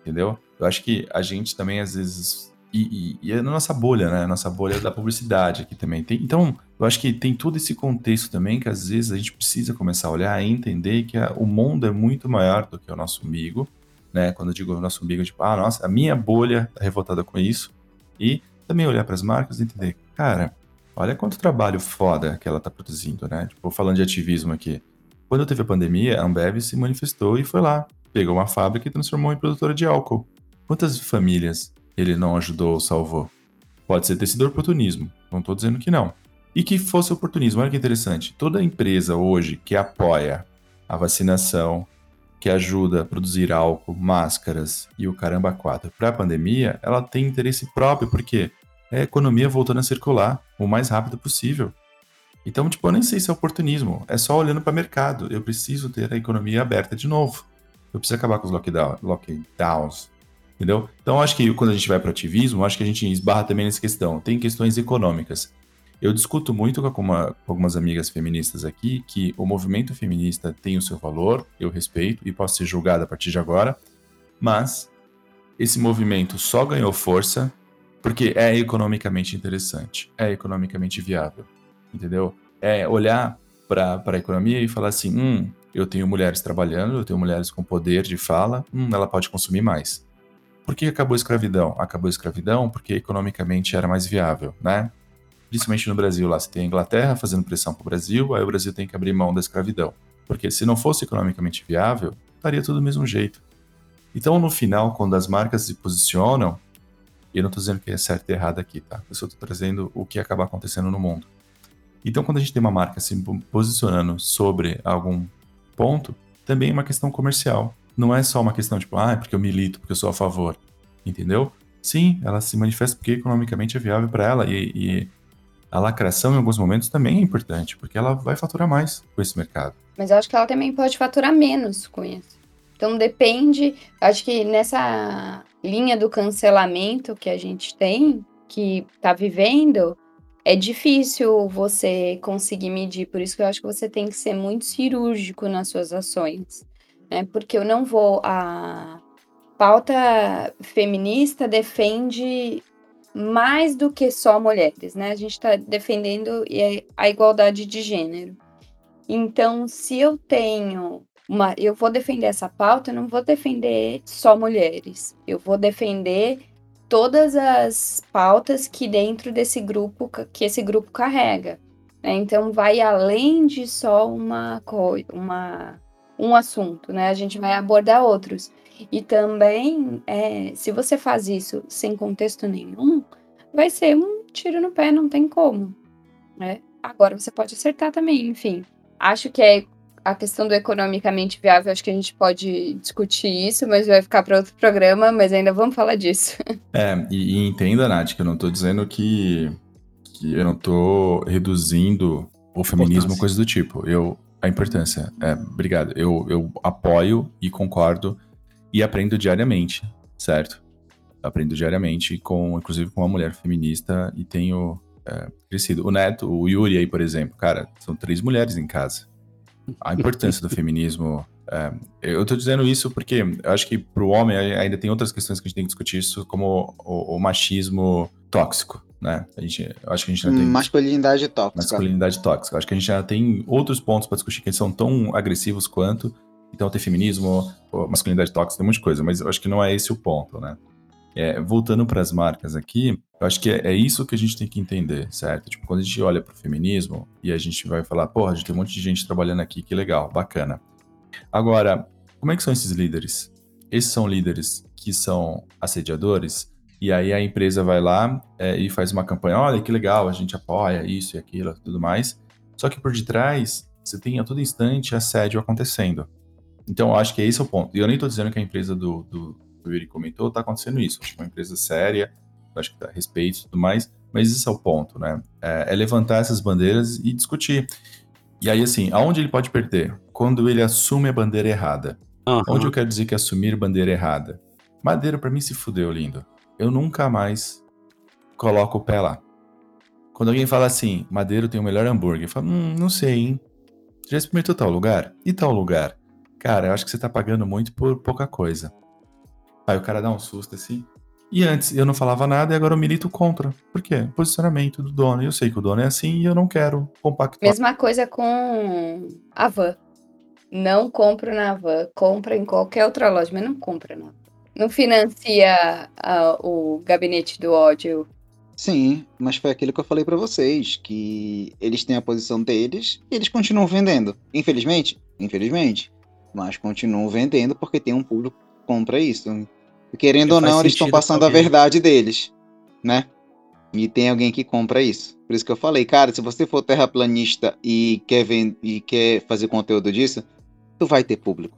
entendeu? Eu acho que a gente também, às vezes. E, e, e é na nossa bolha, né? A nossa bolha da publicidade aqui também. Tem, então, eu acho que tem todo esse contexto também que às vezes a gente precisa começar a olhar e entender que a, o mundo é muito maior do que o nosso umbigo, né? Quando eu digo o nosso umbigo, tipo, ah, nossa, a minha bolha tá revoltada com isso. E também olhar para as marcas e entender, cara, Olha quanto trabalho foda que ela tá produzindo, né? Tipo, falando de ativismo aqui. Quando teve a pandemia, a Ambev se manifestou e foi lá. Pegou uma fábrica e transformou em produtora de álcool. Quantas famílias ele não ajudou ou salvou? Pode ser ter sido oportunismo, não tô dizendo que não. E que fosse oportunismo, olha que interessante. Toda empresa hoje que apoia a vacinação, que ajuda a produzir álcool, máscaras e o caramba 4 para a pandemia, ela tem interesse próprio, porque é a economia voltando a circular o mais rápido possível. Então, tipo, eu nem sei se é oportunismo, é só olhando para o mercado. Eu preciso ter a economia aberta de novo. Eu preciso acabar com os lockdown, lockdowns, entendeu? Então, acho que quando a gente vai para ativismo, acho que a gente esbarra também nessa questão. Tem questões econômicas. Eu discuto muito com, com algumas amigas feministas aqui que o movimento feminista tem o seu valor, eu respeito e posso ser julgado a partir de agora, mas esse movimento só ganhou força porque é economicamente interessante, é economicamente viável, entendeu? É olhar para a economia e falar assim: hum, eu tenho mulheres trabalhando, eu tenho mulheres com poder de fala, hum, ela pode consumir mais. Por que acabou a escravidão? Acabou a escravidão porque economicamente era mais viável, né? Principalmente no Brasil, lá você tem a Inglaterra fazendo pressão para o Brasil, aí o Brasil tem que abrir mão da escravidão. Porque se não fosse economicamente viável, estaria tudo do mesmo jeito. Então, no final, quando as marcas se posicionam, e eu não estou dizendo que é certo e errado aqui, tá? Eu só estou trazendo o que acaba acontecendo no mundo. Então, quando a gente tem uma marca se posicionando sobre algum ponto, também é uma questão comercial. Não é só uma questão tipo, ah, é porque eu milito, porque eu sou a favor. Entendeu? Sim, ela se manifesta porque economicamente é viável para ela e, e, a lacração em alguns momentos também é importante, porque ela vai faturar mais com esse mercado. Mas eu acho que ela também pode faturar menos com isso. Então depende, acho que nessa linha do cancelamento que a gente tem, que está vivendo, é difícil você conseguir medir. Por isso que eu acho que você tem que ser muito cirúrgico nas suas ações. Né? Porque eu não vou. A pauta feminista defende mais do que só mulheres, né? A gente está defendendo a igualdade de gênero. Então, se eu tenho uma, eu vou defender essa pauta, eu não vou defender só mulheres. Eu vou defender todas as pautas que dentro desse grupo que esse grupo carrega. Né? Então vai além de só uma coisa, uma um assunto, né? A gente vai abordar outros. E também, é, se você faz isso sem contexto nenhum, vai ser um tiro no pé, não tem como. Né? Agora você pode acertar também, enfim. Acho que é a questão do economicamente viável, acho que a gente pode discutir isso, mas vai ficar para outro programa, mas ainda vamos falar disso. É, e, e entenda, Nath, que eu não estou dizendo que, que eu não estou reduzindo o feminismo, coisa do tipo. Eu, a importância, é, obrigado. Eu, eu apoio e concordo e aprendo diariamente, certo? Aprendo diariamente, com, inclusive com uma mulher feminista e tenho é, crescido. O Neto, o Yuri aí, por exemplo, cara, são três mulheres em casa a importância do feminismo. É, eu estou dizendo isso porque eu acho que para o homem ainda tem outras questões que a gente tem que discutir isso, como o, o machismo tóxico, né? A gente, eu acho que a gente não tem masculinidade tóxica. Masculinidade tóxica. Eu acho que a gente já tem outros pontos para discutir que são tão agressivos quanto. Então tem feminismo, masculinidade tóxica, tem um monte de coisa, mas eu acho que não é esse o ponto, né? É, voltando para as marcas aqui, eu acho que é, é, isso que a gente tem que entender, certo? Tipo, quando a gente olha para o feminismo e a gente vai falar, porra, a gente tem um monte de gente trabalhando aqui, que legal, bacana. Agora, como é que são esses líderes? Esses são líderes que são assediadores, e aí a empresa vai lá é, e faz uma campanha, olha que legal, a gente apoia isso e aquilo tudo mais. Só que por detrás, você tem a todo instante assédio acontecendo. Então, eu acho que esse é o ponto. E eu nem estou dizendo que a empresa do, do o Yuri comentou, está acontecendo isso. Acho que é uma empresa séria, acho que dá respeito e tudo mais, mas esse é o ponto, né? É, é, levantar essas bandeiras e discutir. E aí, assim, aonde ele pode perder? Quando ele assume a bandeira errada. Uhum. Onde eu quero dizer que é assumir bandeira errada? Madeira, para mim, se fudeu, lindo. Eu nunca mais coloco o pé lá. Quando alguém fala assim, Madeiro tem o melhor hambúrguer, eu falo, hum, não sei, hein? Já experimentou tal lugar? E tal lugar? Cara, eu acho que você tá pagando muito por pouca coisa. Aí o cara dá um susto assim. E antes eu não falava nada e agora eu milito contra. Por quê? Posicionamento do dono. Eu sei que o dono é assim e eu não quero compactar. Mesma coisa com a van. Não compro na van, compra em qualquer outra loja, mas não compra na van. Não financia uh, o gabinete do ódio. Sim, mas foi aquilo que eu falei para vocês, que eles têm a posição deles e eles continuam vendendo. Infelizmente, infelizmente, mas continuam vendendo porque tem um público que compra isso. Querendo ou não, eles estão passando a verdade deles, né? E tem alguém que compra isso. Por isso que eu falei, cara, se você for terraplanista e quer, vend... e quer fazer conteúdo disso, tu vai ter público.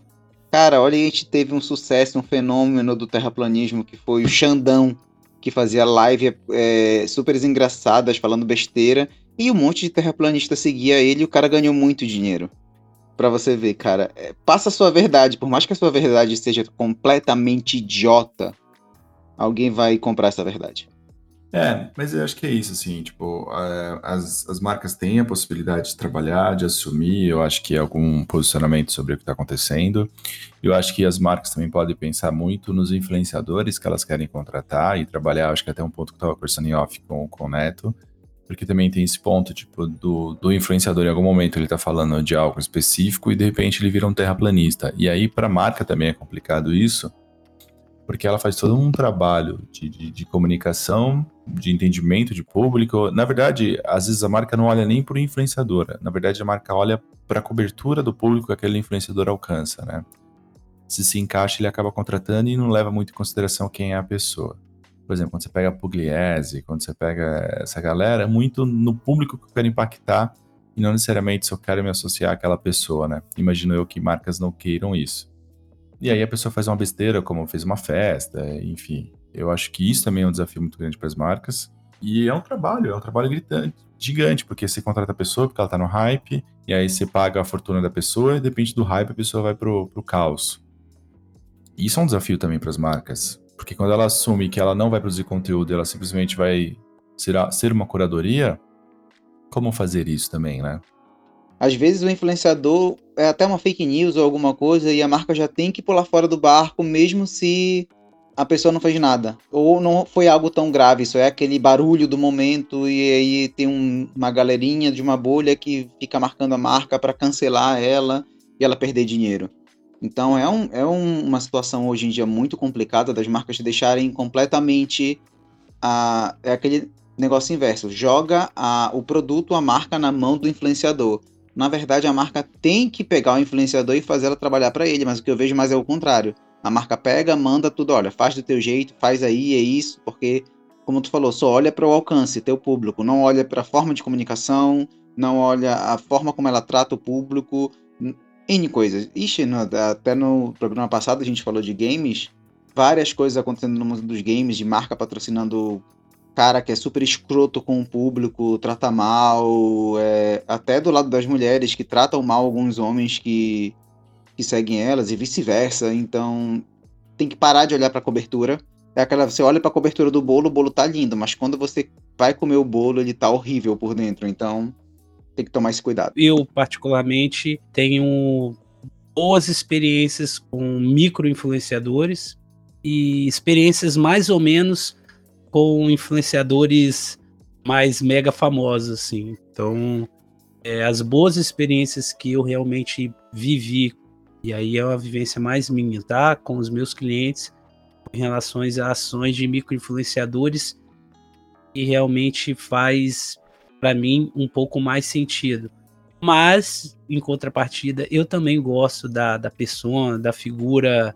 Cara, olha, a gente teve um sucesso, um fenômeno do terraplanismo que foi o Xandão, que fazia live é, super engraçadas, falando besteira, e um monte de terraplanista seguia ele e o cara ganhou muito dinheiro para você ver, cara. É, passa a sua verdade, por mais que a sua verdade seja completamente idiota, alguém vai comprar essa verdade. É, mas eu acho que é isso, assim, tipo, as, as marcas têm a possibilidade de trabalhar, de assumir, eu acho que é algum posicionamento sobre o que está acontecendo. Eu acho que as marcas também podem pensar muito nos influenciadores que elas querem contratar e trabalhar, acho que até um ponto que eu estava conversando em off com, com o Neto, porque também tem esse ponto, tipo, do, do influenciador em algum momento ele está falando de algo específico e de repente ele vira um terraplanista. E aí para a marca também é complicado isso, porque ela faz todo um trabalho de, de, de, comunicação, de entendimento de público. Na verdade, às vezes a marca não olha nem para o influenciador, na verdade a marca olha para a cobertura do público que aquele influenciador alcança, né? Se se encaixa, ele acaba contratando e não leva muito em consideração quem é a pessoa. Por exemplo, quando você pega Pugliese, quando você pega essa galera, muito no público que eu quero impactar e não necessariamente se eu quero me associar àquela pessoa, né? Imagino eu que marcas não queiram isso. E aí a pessoa faz uma besteira, como fez uma festa, enfim. Eu acho que isso também é um desafio muito grande para as marcas. E é um trabalho, é um trabalho gritante, gigante, porque você contrata a pessoa porque ela tá no hype, e aí você paga a fortuna da pessoa, e depende do hype a pessoa vai pro, pro caos. E isso é um desafio também para as marcas, porque quando ela assume que ela não vai produzir conteúdo, ela simplesmente vai ser, ser uma curadoria, como fazer isso também, né? Às vezes o influenciador é até uma fake news ou alguma coisa e a marca já tem que pular fora do barco, mesmo se a pessoa não fez nada. Ou não foi algo tão grave, isso é aquele barulho do momento e aí tem um, uma galerinha de uma bolha que fica marcando a marca para cancelar ela e ela perder dinheiro. Então é, um, é um, uma situação hoje em dia muito complicada das marcas deixarem completamente a, é aquele negócio inverso. Joga a, o produto, a marca na mão do influenciador na verdade a marca tem que pegar o influenciador e fazer ela trabalhar para ele, mas o que eu vejo mais é o contrário. A marca pega, manda tudo, olha, faz do teu jeito, faz aí, é isso, porque como tu falou, só olha para o alcance, teu público, não olha para a forma de comunicação, não olha a forma como ela trata o público, N coisas. Ixi, no, até no programa passado a gente falou de games, várias coisas acontecendo no mundo dos games, de marca patrocinando cara que é super escroto com o público, trata mal, é, até do lado das mulheres que tratam mal alguns homens que, que seguem elas e vice-versa. Então tem que parar de olhar para a cobertura. É aquela, você olha para a cobertura do bolo, o bolo tá lindo, mas quando você vai comer o bolo, ele tá horrível por dentro. Então tem que tomar esse cuidado. Eu particularmente tenho boas experiências com micro influenciadores e experiências mais ou menos com influenciadores mais mega famosos, assim. Então, é, as boas experiências que eu realmente vivi, e aí é uma vivência mais minha, tá? Com os meus clientes, em relação a ações de micro-influenciadores, e realmente faz, para mim, um pouco mais sentido. Mas, em contrapartida, eu também gosto da, da pessoa, da figura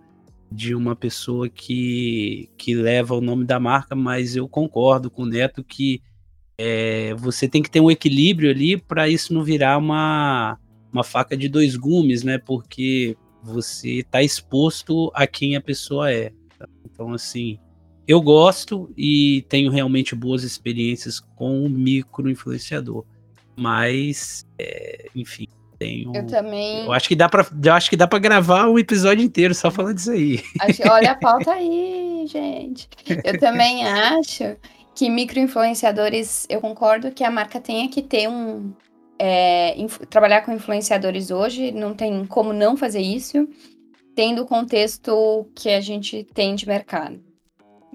de uma pessoa que, que leva o nome da marca, mas eu concordo com o Neto que é, você tem que ter um equilíbrio ali para isso não virar uma, uma faca de dois gumes, né? Porque você está exposto a quem a pessoa é. Então, assim, eu gosto e tenho realmente boas experiências com o micro influenciador, mas, é, enfim, tenho. Eu também. Eu acho que dá para, eu acho que dá para gravar um episódio inteiro só falando disso aí. Acho... Olha a pauta aí, gente. Eu também acho que microinfluenciadores, eu concordo que a marca tenha que ter um é, trabalhar com influenciadores hoje, não tem como não fazer isso, tendo o contexto que a gente tem de mercado.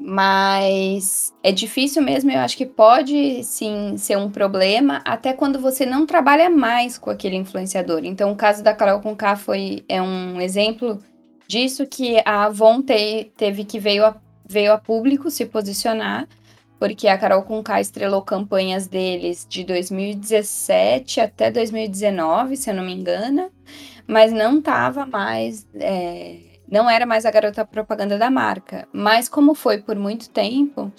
Mas é difícil mesmo, eu acho que pode sim ser um problema, até quando você não trabalha mais com aquele influenciador. Então, o caso da Carol com K foi é um exemplo disso que a Avon te, teve que veio a, veio a público se posicionar, porque a Carol com K estrelou campanhas deles de 2017 até 2019, se eu não me engano, mas não estava mais. É, não era mais a garota propaganda da marca. Mas como foi por muito tempo,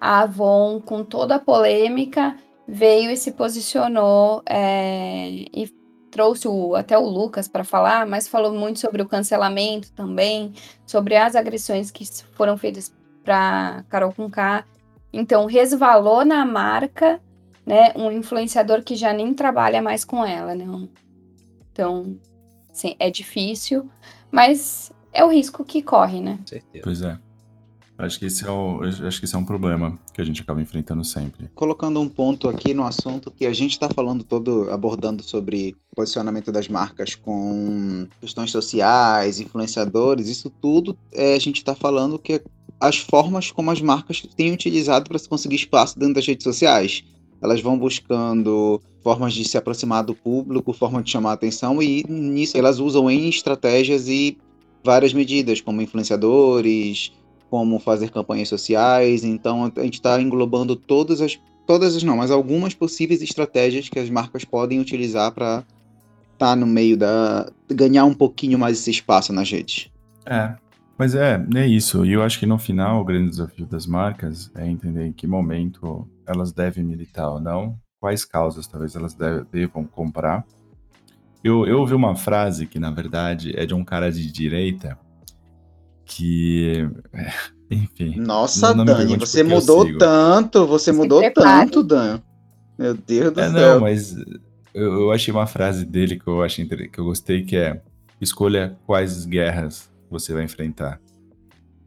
a Avon, com toda a polêmica, veio e se posicionou é, e trouxe o, até o Lucas para falar, mas falou muito sobre o cancelamento também, sobre as agressões que foram feitas para Carol Conká. Então, resvalou na marca, né, um influenciador que já nem trabalha mais com ela, né? Então, é difícil, mas é o risco que corre, né? Certeza. Pois é. Acho que, esse é o, acho que esse é um problema que a gente acaba enfrentando sempre. Colocando um ponto aqui no assunto que a gente está falando todo, abordando sobre posicionamento das marcas com questões sociais, influenciadores, isso tudo é, a gente está falando que as formas como as marcas têm utilizado para se conseguir espaço dentro das redes sociais. Elas vão buscando formas de se aproximar do público, formas de chamar a atenção, e nisso elas usam em estratégias e várias medidas, como influenciadores, como fazer campanhas sociais. Então a gente está englobando todas as, todas as não, mas algumas possíveis estratégias que as marcas podem utilizar para estar tá no meio da ganhar um pouquinho mais esse espaço nas redes. É, mas é, é isso. E eu acho que no final o grande desafio das marcas é entender em que momento elas devem militar ou não, quais causas talvez elas devam comprar. Eu, eu ouvi uma frase que, na verdade, é de um cara de direita que. Enfim. Nossa, Dani, você mudou tanto, você mudou tanto, Dan. Meu Deus do é, céu. Não, mas eu, eu, achei uma frase dele que eu achei que eu gostei, que é escolha quais guerras você vai enfrentar.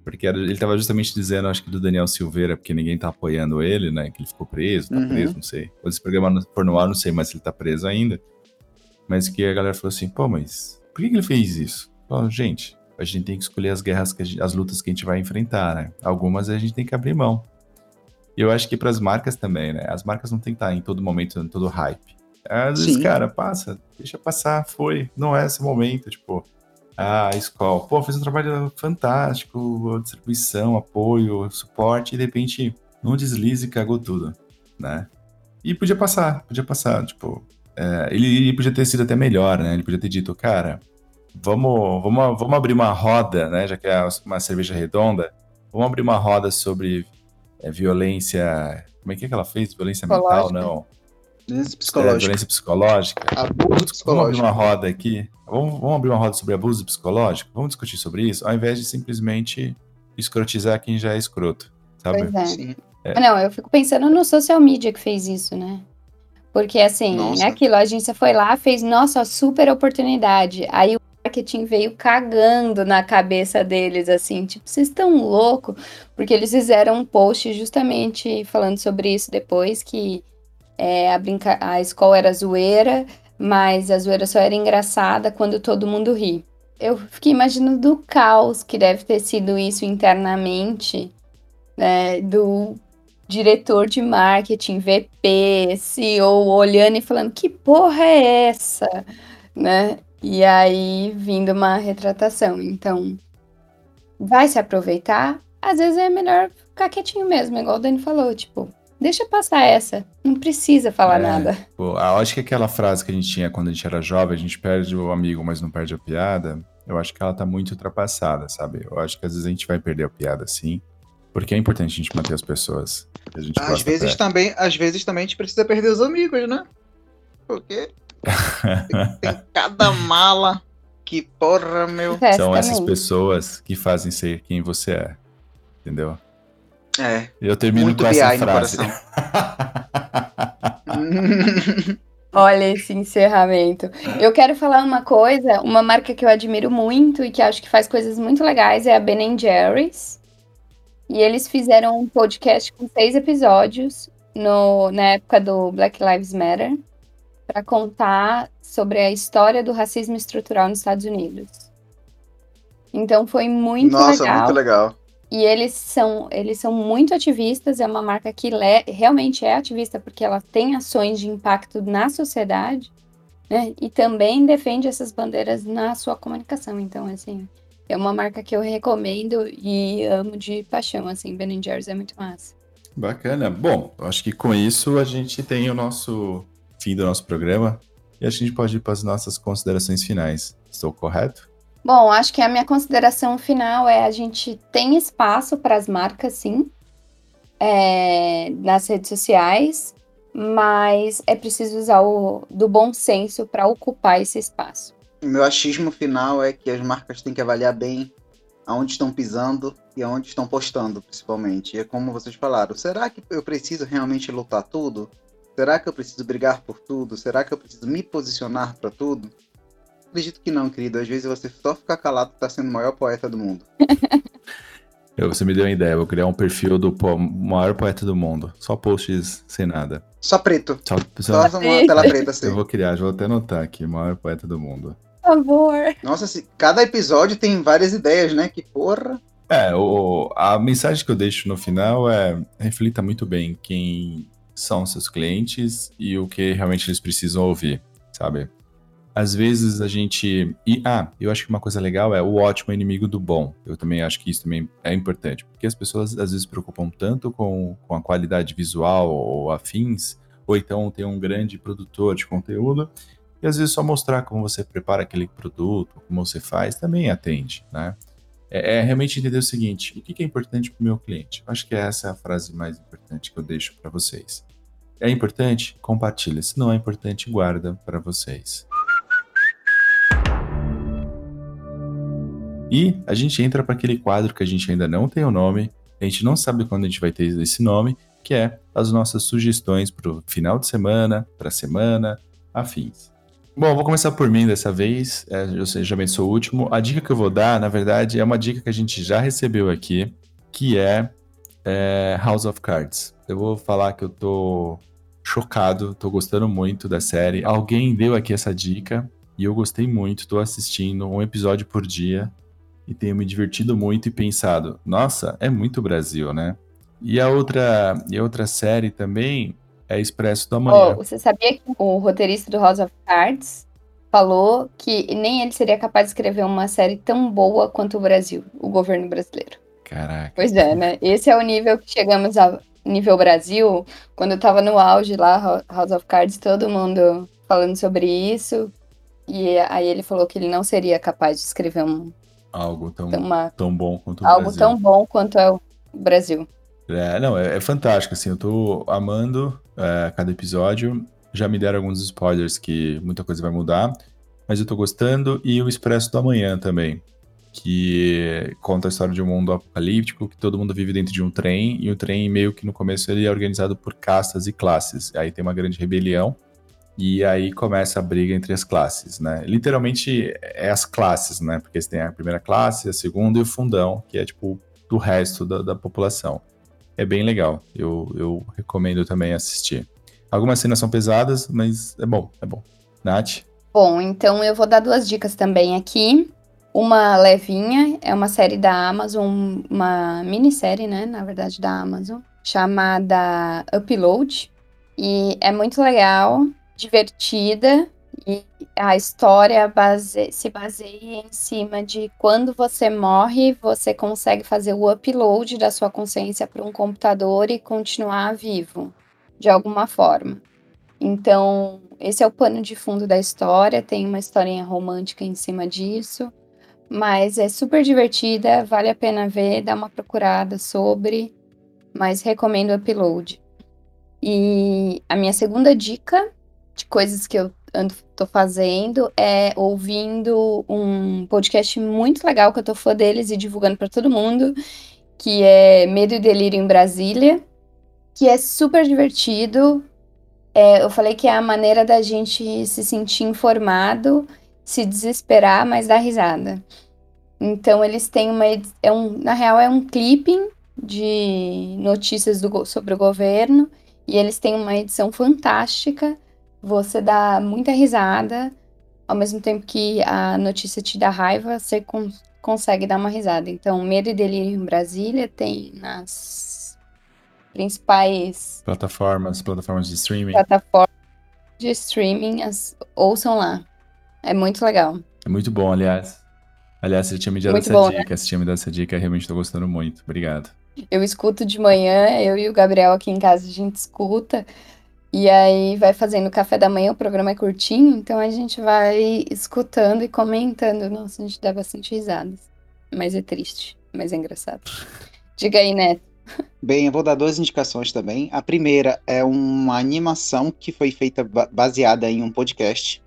Porque ele estava justamente dizendo, acho que do Daniel Silveira, porque ninguém tá apoiando ele, né? Que ele ficou preso, tá uhum. preso, não sei. Ou esse programa for no ar, não sei mais se ele tá preso ainda. Mas que a galera falou assim, pô, mas por que, que ele fez isso? Pô, gente, a gente tem que escolher as guerras, gente, as lutas que a gente vai enfrentar, né? Algumas a gente tem que abrir mão. E eu acho que para as marcas também, né? As marcas não tem que estar em todo momento, em todo hype. Às vezes, Sim. cara, passa, deixa passar, foi, não é esse momento, tipo, ah, a escola, pô, fez um trabalho fantástico, distribuição, apoio, suporte, e de repente, num deslize, cagou tudo, né? E podia passar, podia passar, tipo, é, ele, ele, podia ter sido até melhor, né? Ele podia ter dito, cara, vamos, vamos, vamos abrir uma roda, né? Já que é uma cerveja redonda, vamos abrir uma roda sobre é, violência. Como é que, é que ela fez? Violência mental, não. Violência psicológica. É, violência psicológica. Abuso vamos, psicológico. Vamos abrir uma roda aqui. Vamos, vamos abrir uma roda sobre abuso psicológico? Vamos discutir sobre isso, ao invés de simplesmente escrotizar quem já é escroto, sabe? Pois é. é. Não, eu fico pensando no social media que fez isso, né? Porque assim, nossa. é aquilo, a agência foi lá, fez, nossa, super oportunidade. Aí o marketing veio cagando na cabeça deles, assim, tipo, vocês estão loucos? Porque eles fizeram um post justamente falando sobre isso depois, que é, a, brinca a escola era zoeira, mas a zoeira só era engraçada quando todo mundo ri. Eu fiquei imaginando do caos que deve ter sido isso internamente, né, do diretor de marketing, VP, CEO, olhando e falando, que porra é essa? Né? E aí vindo uma retratação. Então, vai se aproveitar? Às vezes é melhor ficar quietinho mesmo, igual o Dani falou, tipo, deixa passar essa, não precisa falar é, nada. Pô, eu acho que aquela frase que a gente tinha quando a gente era jovem, a gente perde o amigo, mas não perde a piada, eu acho que ela tá muito ultrapassada, sabe? Eu acho que às vezes a gente vai perder a piada sim, porque é importante a gente manter as pessoas. às vezes também, às vezes também a gente precisa perder os amigos, né? Porque tem, cada mala que porra, meu. São essas pessoas que fazem ser quem você é. Entendeu? É. Eu termino com essa frase. Olha esse encerramento. Eu quero falar uma coisa, uma marca que eu admiro muito e que acho que faz coisas muito legais é a Ben Jerry's. E eles fizeram um podcast com seis episódios no, na época do Black Lives Matter para contar sobre a história do racismo estrutural nos Estados Unidos. Então foi muito Nossa, legal. muito legal. E eles são, eles são muito ativistas, é uma marca que realmente é ativista porque ela tem ações de impacto na sociedade, né? E também defende essas bandeiras na sua comunicação. Então, assim, é uma marca que eu recomendo e amo de paixão, assim, Ben Jerry's é muito massa. Bacana. Bom, acho que com isso a gente tem o nosso fim do nosso programa e a gente pode ir para as nossas considerações finais. Estou correto? Bom, acho que a minha consideração final é a gente tem espaço para as marcas, sim, é, nas redes sociais, mas é preciso usar o do bom senso para ocupar esse espaço. Meu achismo final é que as marcas têm que avaliar bem aonde estão pisando e aonde estão postando, principalmente. E é como vocês falaram, será que eu preciso realmente lutar tudo? Será que eu preciso brigar por tudo? Será que eu preciso me posicionar para tudo? Acredito que não, querido. Às vezes você só ficar calado tá sendo o maior poeta do mundo. Eu, você me deu uma ideia, vou criar um perfil do po- maior poeta do mundo. Só posts sem nada. Só preto. Só, Só só- uma tela preta assim. eu vou criar, já vou até anotar aqui, maior poeta do mundo. Por favor. Nossa, se- cada episódio tem várias ideias, né? Que porra. É, o, a mensagem que eu deixo no final é reflita muito bem quem são seus clientes e o que realmente eles precisam ouvir, sabe? Às vezes a gente. E, ah, eu acho que uma coisa legal é o ótimo é inimigo do bom. Eu também acho que isso também é importante. Porque as pessoas às vezes se preocupam tanto com, com a qualidade visual ou afins, ou então tem um grande produtor de conteúdo, e às vezes só mostrar como você prepara aquele produto, como você faz, também atende, né? É, é realmente entender o seguinte: o que é importante para o meu cliente? Acho que essa é a frase mais importante que eu deixo para vocês. É importante? Compartilha. Se não é importante, guarda para vocês. E a gente entra para aquele quadro que a gente ainda não tem o nome, a gente não sabe quando a gente vai ter esse nome, que é as nossas sugestões para o final de semana, para a semana, afins. Bom, vou começar por mim dessa vez, é, sei, já sou o último. A dica que eu vou dar, na verdade, é uma dica que a gente já recebeu aqui, que é, é House of Cards. Eu vou falar que eu tô chocado, tô gostando muito da série. Alguém deu aqui essa dica e eu gostei muito, tô assistindo um episódio por dia e tenho me divertido muito e pensado, nossa, é muito Brasil, né? E a outra, e a outra série também é Expresso do Amanhã. Oh, você sabia que o roteirista do House of Cards falou que nem ele seria capaz de escrever uma série tão boa quanto o Brasil, o governo brasileiro. Caraca. Pois é, né? Esse é o nível que chegamos a nível Brasil, quando eu tava no auge lá, House of Cards, todo mundo falando sobre isso. E aí ele falou que ele não seria capaz de escrever um, Algo tão, uma, tão bom quanto o algo Brasil. tão bom quanto é o Brasil. É, não, é, é fantástico, assim, eu tô amando é, cada episódio. Já me deram alguns spoilers que muita coisa vai mudar, mas eu tô gostando. E o Expresso do Amanhã também, que conta a história de um mundo apocalíptico, que todo mundo vive dentro de um trem, e o trem meio que no começo ele é organizado por castas e classes. Aí tem uma grande rebelião, e aí começa a briga entre as classes, né? Literalmente é as classes, né? Porque você tem a primeira classe, a segunda e o fundão, que é tipo do resto da, da população. É bem legal. Eu, eu recomendo também assistir. Algumas cenas são pesadas, mas é bom, é bom. Nath? Bom, então eu vou dar duas dicas também aqui. Uma levinha, é uma série da Amazon, uma minissérie, né, na verdade, da Amazon, chamada Upload. E é muito legal, divertida, e a história base- se baseia em cima de quando você morre, você consegue fazer o upload da sua consciência para um computador e continuar vivo, de alguma forma. Então, esse é o pano de fundo da história, tem uma historinha romântica em cima disso, mas é super divertida, vale a pena ver, dá uma procurada sobre, mas recomendo o upload. E a minha segunda dica de coisas que eu tô fazendo é ouvindo um podcast muito legal que eu tô fã deles e divulgando para todo mundo, que é Medo e Delírio em Brasília, que é super divertido. É, eu falei que é a maneira da gente se sentir informado, se desesperar, mas dar risada. Então eles têm uma é um, na real é um clipping de notícias do sobre o governo e eles têm uma edição fantástica. Você dá muita risada, ao mesmo tempo que a notícia te dá raiva, você con- consegue dar uma risada. Então, Medo e Delírio em Brasília tem nas principais Plataformas, plataformas de streaming. plataformas de streaming, as- ouçam lá. É muito legal. É muito bom, aliás. Aliás, você tinha me dado Muito essa bom, né? dica. Você tinha me dado essa dica, realmente tô gostando muito. Obrigado. Eu escuto de manhã, eu e o Gabriel aqui em casa, a gente escuta. E aí vai fazendo café da manhã, o programa é curtinho, então a gente vai escutando e comentando. Nossa, a gente dá bastante risadas. Mas é triste, mas é engraçado. Diga aí, Neto. Bem, eu vou dar duas indicações também. A primeira é uma animação que foi feita ba- baseada em um podcast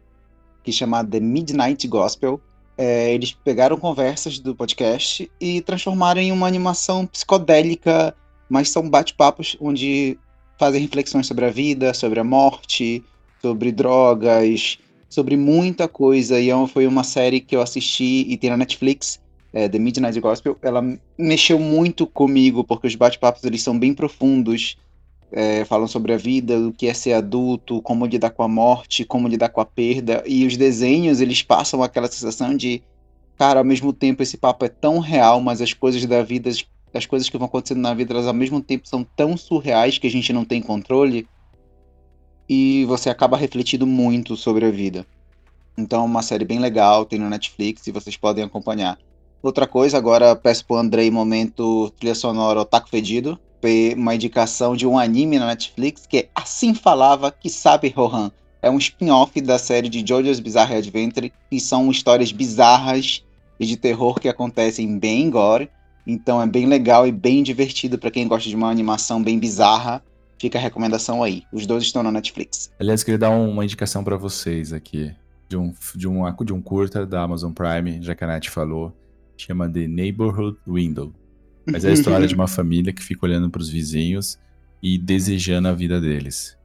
que chama The Midnight Gospel. É, eles pegaram conversas do podcast e transformaram em uma animação psicodélica, mas são bate-papos onde fazem reflexões sobre a vida, sobre a morte, sobre drogas, sobre muita coisa. E é foi uma série que eu assisti e tem na Netflix. é, The Midnight Gospel, ela mexeu muito comigo, porque os bate-papos eles são bem profundos, é, falam sobre a vida, o que é ser adulto, como lidar com a morte, como lidar com a perda, e os desenhos eles passam aquela sensação de, cara, ao mesmo tempo esse papo é tão real, mas as coisas da vida, as, as coisas que vão acontecendo na vida, elas ao mesmo tempo são tão surreais que a gente não tem controle, e você acaba refletindo muito sobre a vida. Então é uma série bem legal, tem no Netflix e vocês podem acompanhar. Outra coisa, agora peço pro Andrei momento trilha sonora Otaku Fedido, uma indicação de um anime na Netflix que é Assim Falava Que Sabe Rohan. É um spin-off da série de JoJo's Bizarre Adventure, que são histórias bizarras e de terror que acontecem bem gore. Então é bem legal e bem divertido para quem gosta de uma animação bem bizarra. Fica a recomendação aí. Os dois estão na Netflix. Aliás, queria dar uma indicação para vocês aqui de um, de, um, de um curta da Amazon Prime, já que a Nath falou, chama The Neighborhood Window. Mas é a história de uma família que fica olhando para os vizinhos e desejando a vida deles.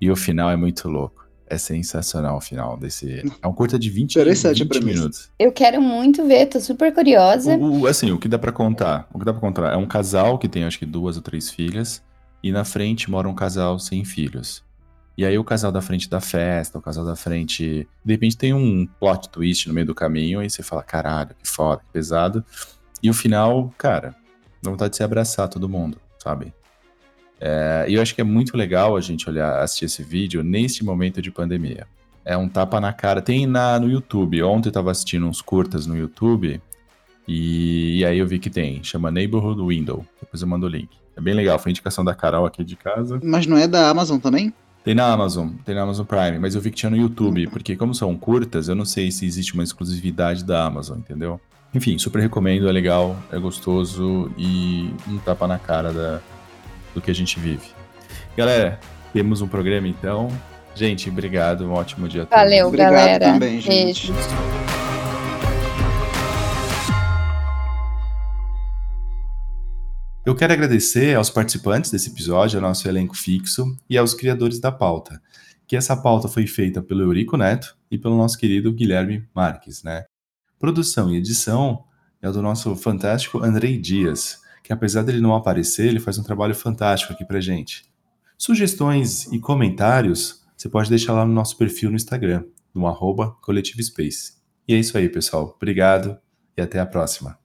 E o final é muito louco. É sensacional o final desse. É um curta de 20, 20 minutos. Eu quero muito ver, tô super curiosa. O, o, assim, o que dá para contar? O que dá para contar é um casal que tem acho que duas ou três filhas e na frente mora um casal sem filhos. E aí o casal da frente da festa, o casal da frente. De repente tem um plot twist no meio do caminho, e você fala, caralho, que foda, que pesado. E o final, cara, dá vontade de se abraçar todo mundo, sabe? É, e eu acho que é muito legal a gente olhar, assistir esse vídeo neste momento de pandemia. É um tapa na cara. Tem na, no YouTube. Ontem eu tava assistindo uns curtas no YouTube. E, e aí eu vi que tem. Chama Neighborhood Window. Depois eu mando o link. É bem legal. Foi indicação da Carol aqui de casa. Mas não é da Amazon também? Tem na Amazon, tem na Amazon Prime, mas eu vi que tinha no YouTube, porque como são curtas, eu não sei se existe uma exclusividade da Amazon, entendeu? Enfim, super recomendo, é legal, é gostoso e um tapa na cara da, do que a gente vive. Galera, temos um programa então. Gente, obrigado, um ótimo dia a todos. Valeu, obrigado galera. Também, gente. Beijo. Eu quero agradecer aos participantes desse episódio, ao nosso elenco fixo e aos criadores da pauta. Que essa pauta foi feita pelo Eurico Neto e pelo nosso querido Guilherme Marques, né? Produção e edição é do nosso fantástico Andrei Dias, que apesar dele não aparecer, ele faz um trabalho fantástico aqui pra gente. Sugestões e comentários você pode deixar lá no nosso perfil no Instagram, no arroba Coletivo Space. E é isso aí, pessoal. Obrigado e até a próxima.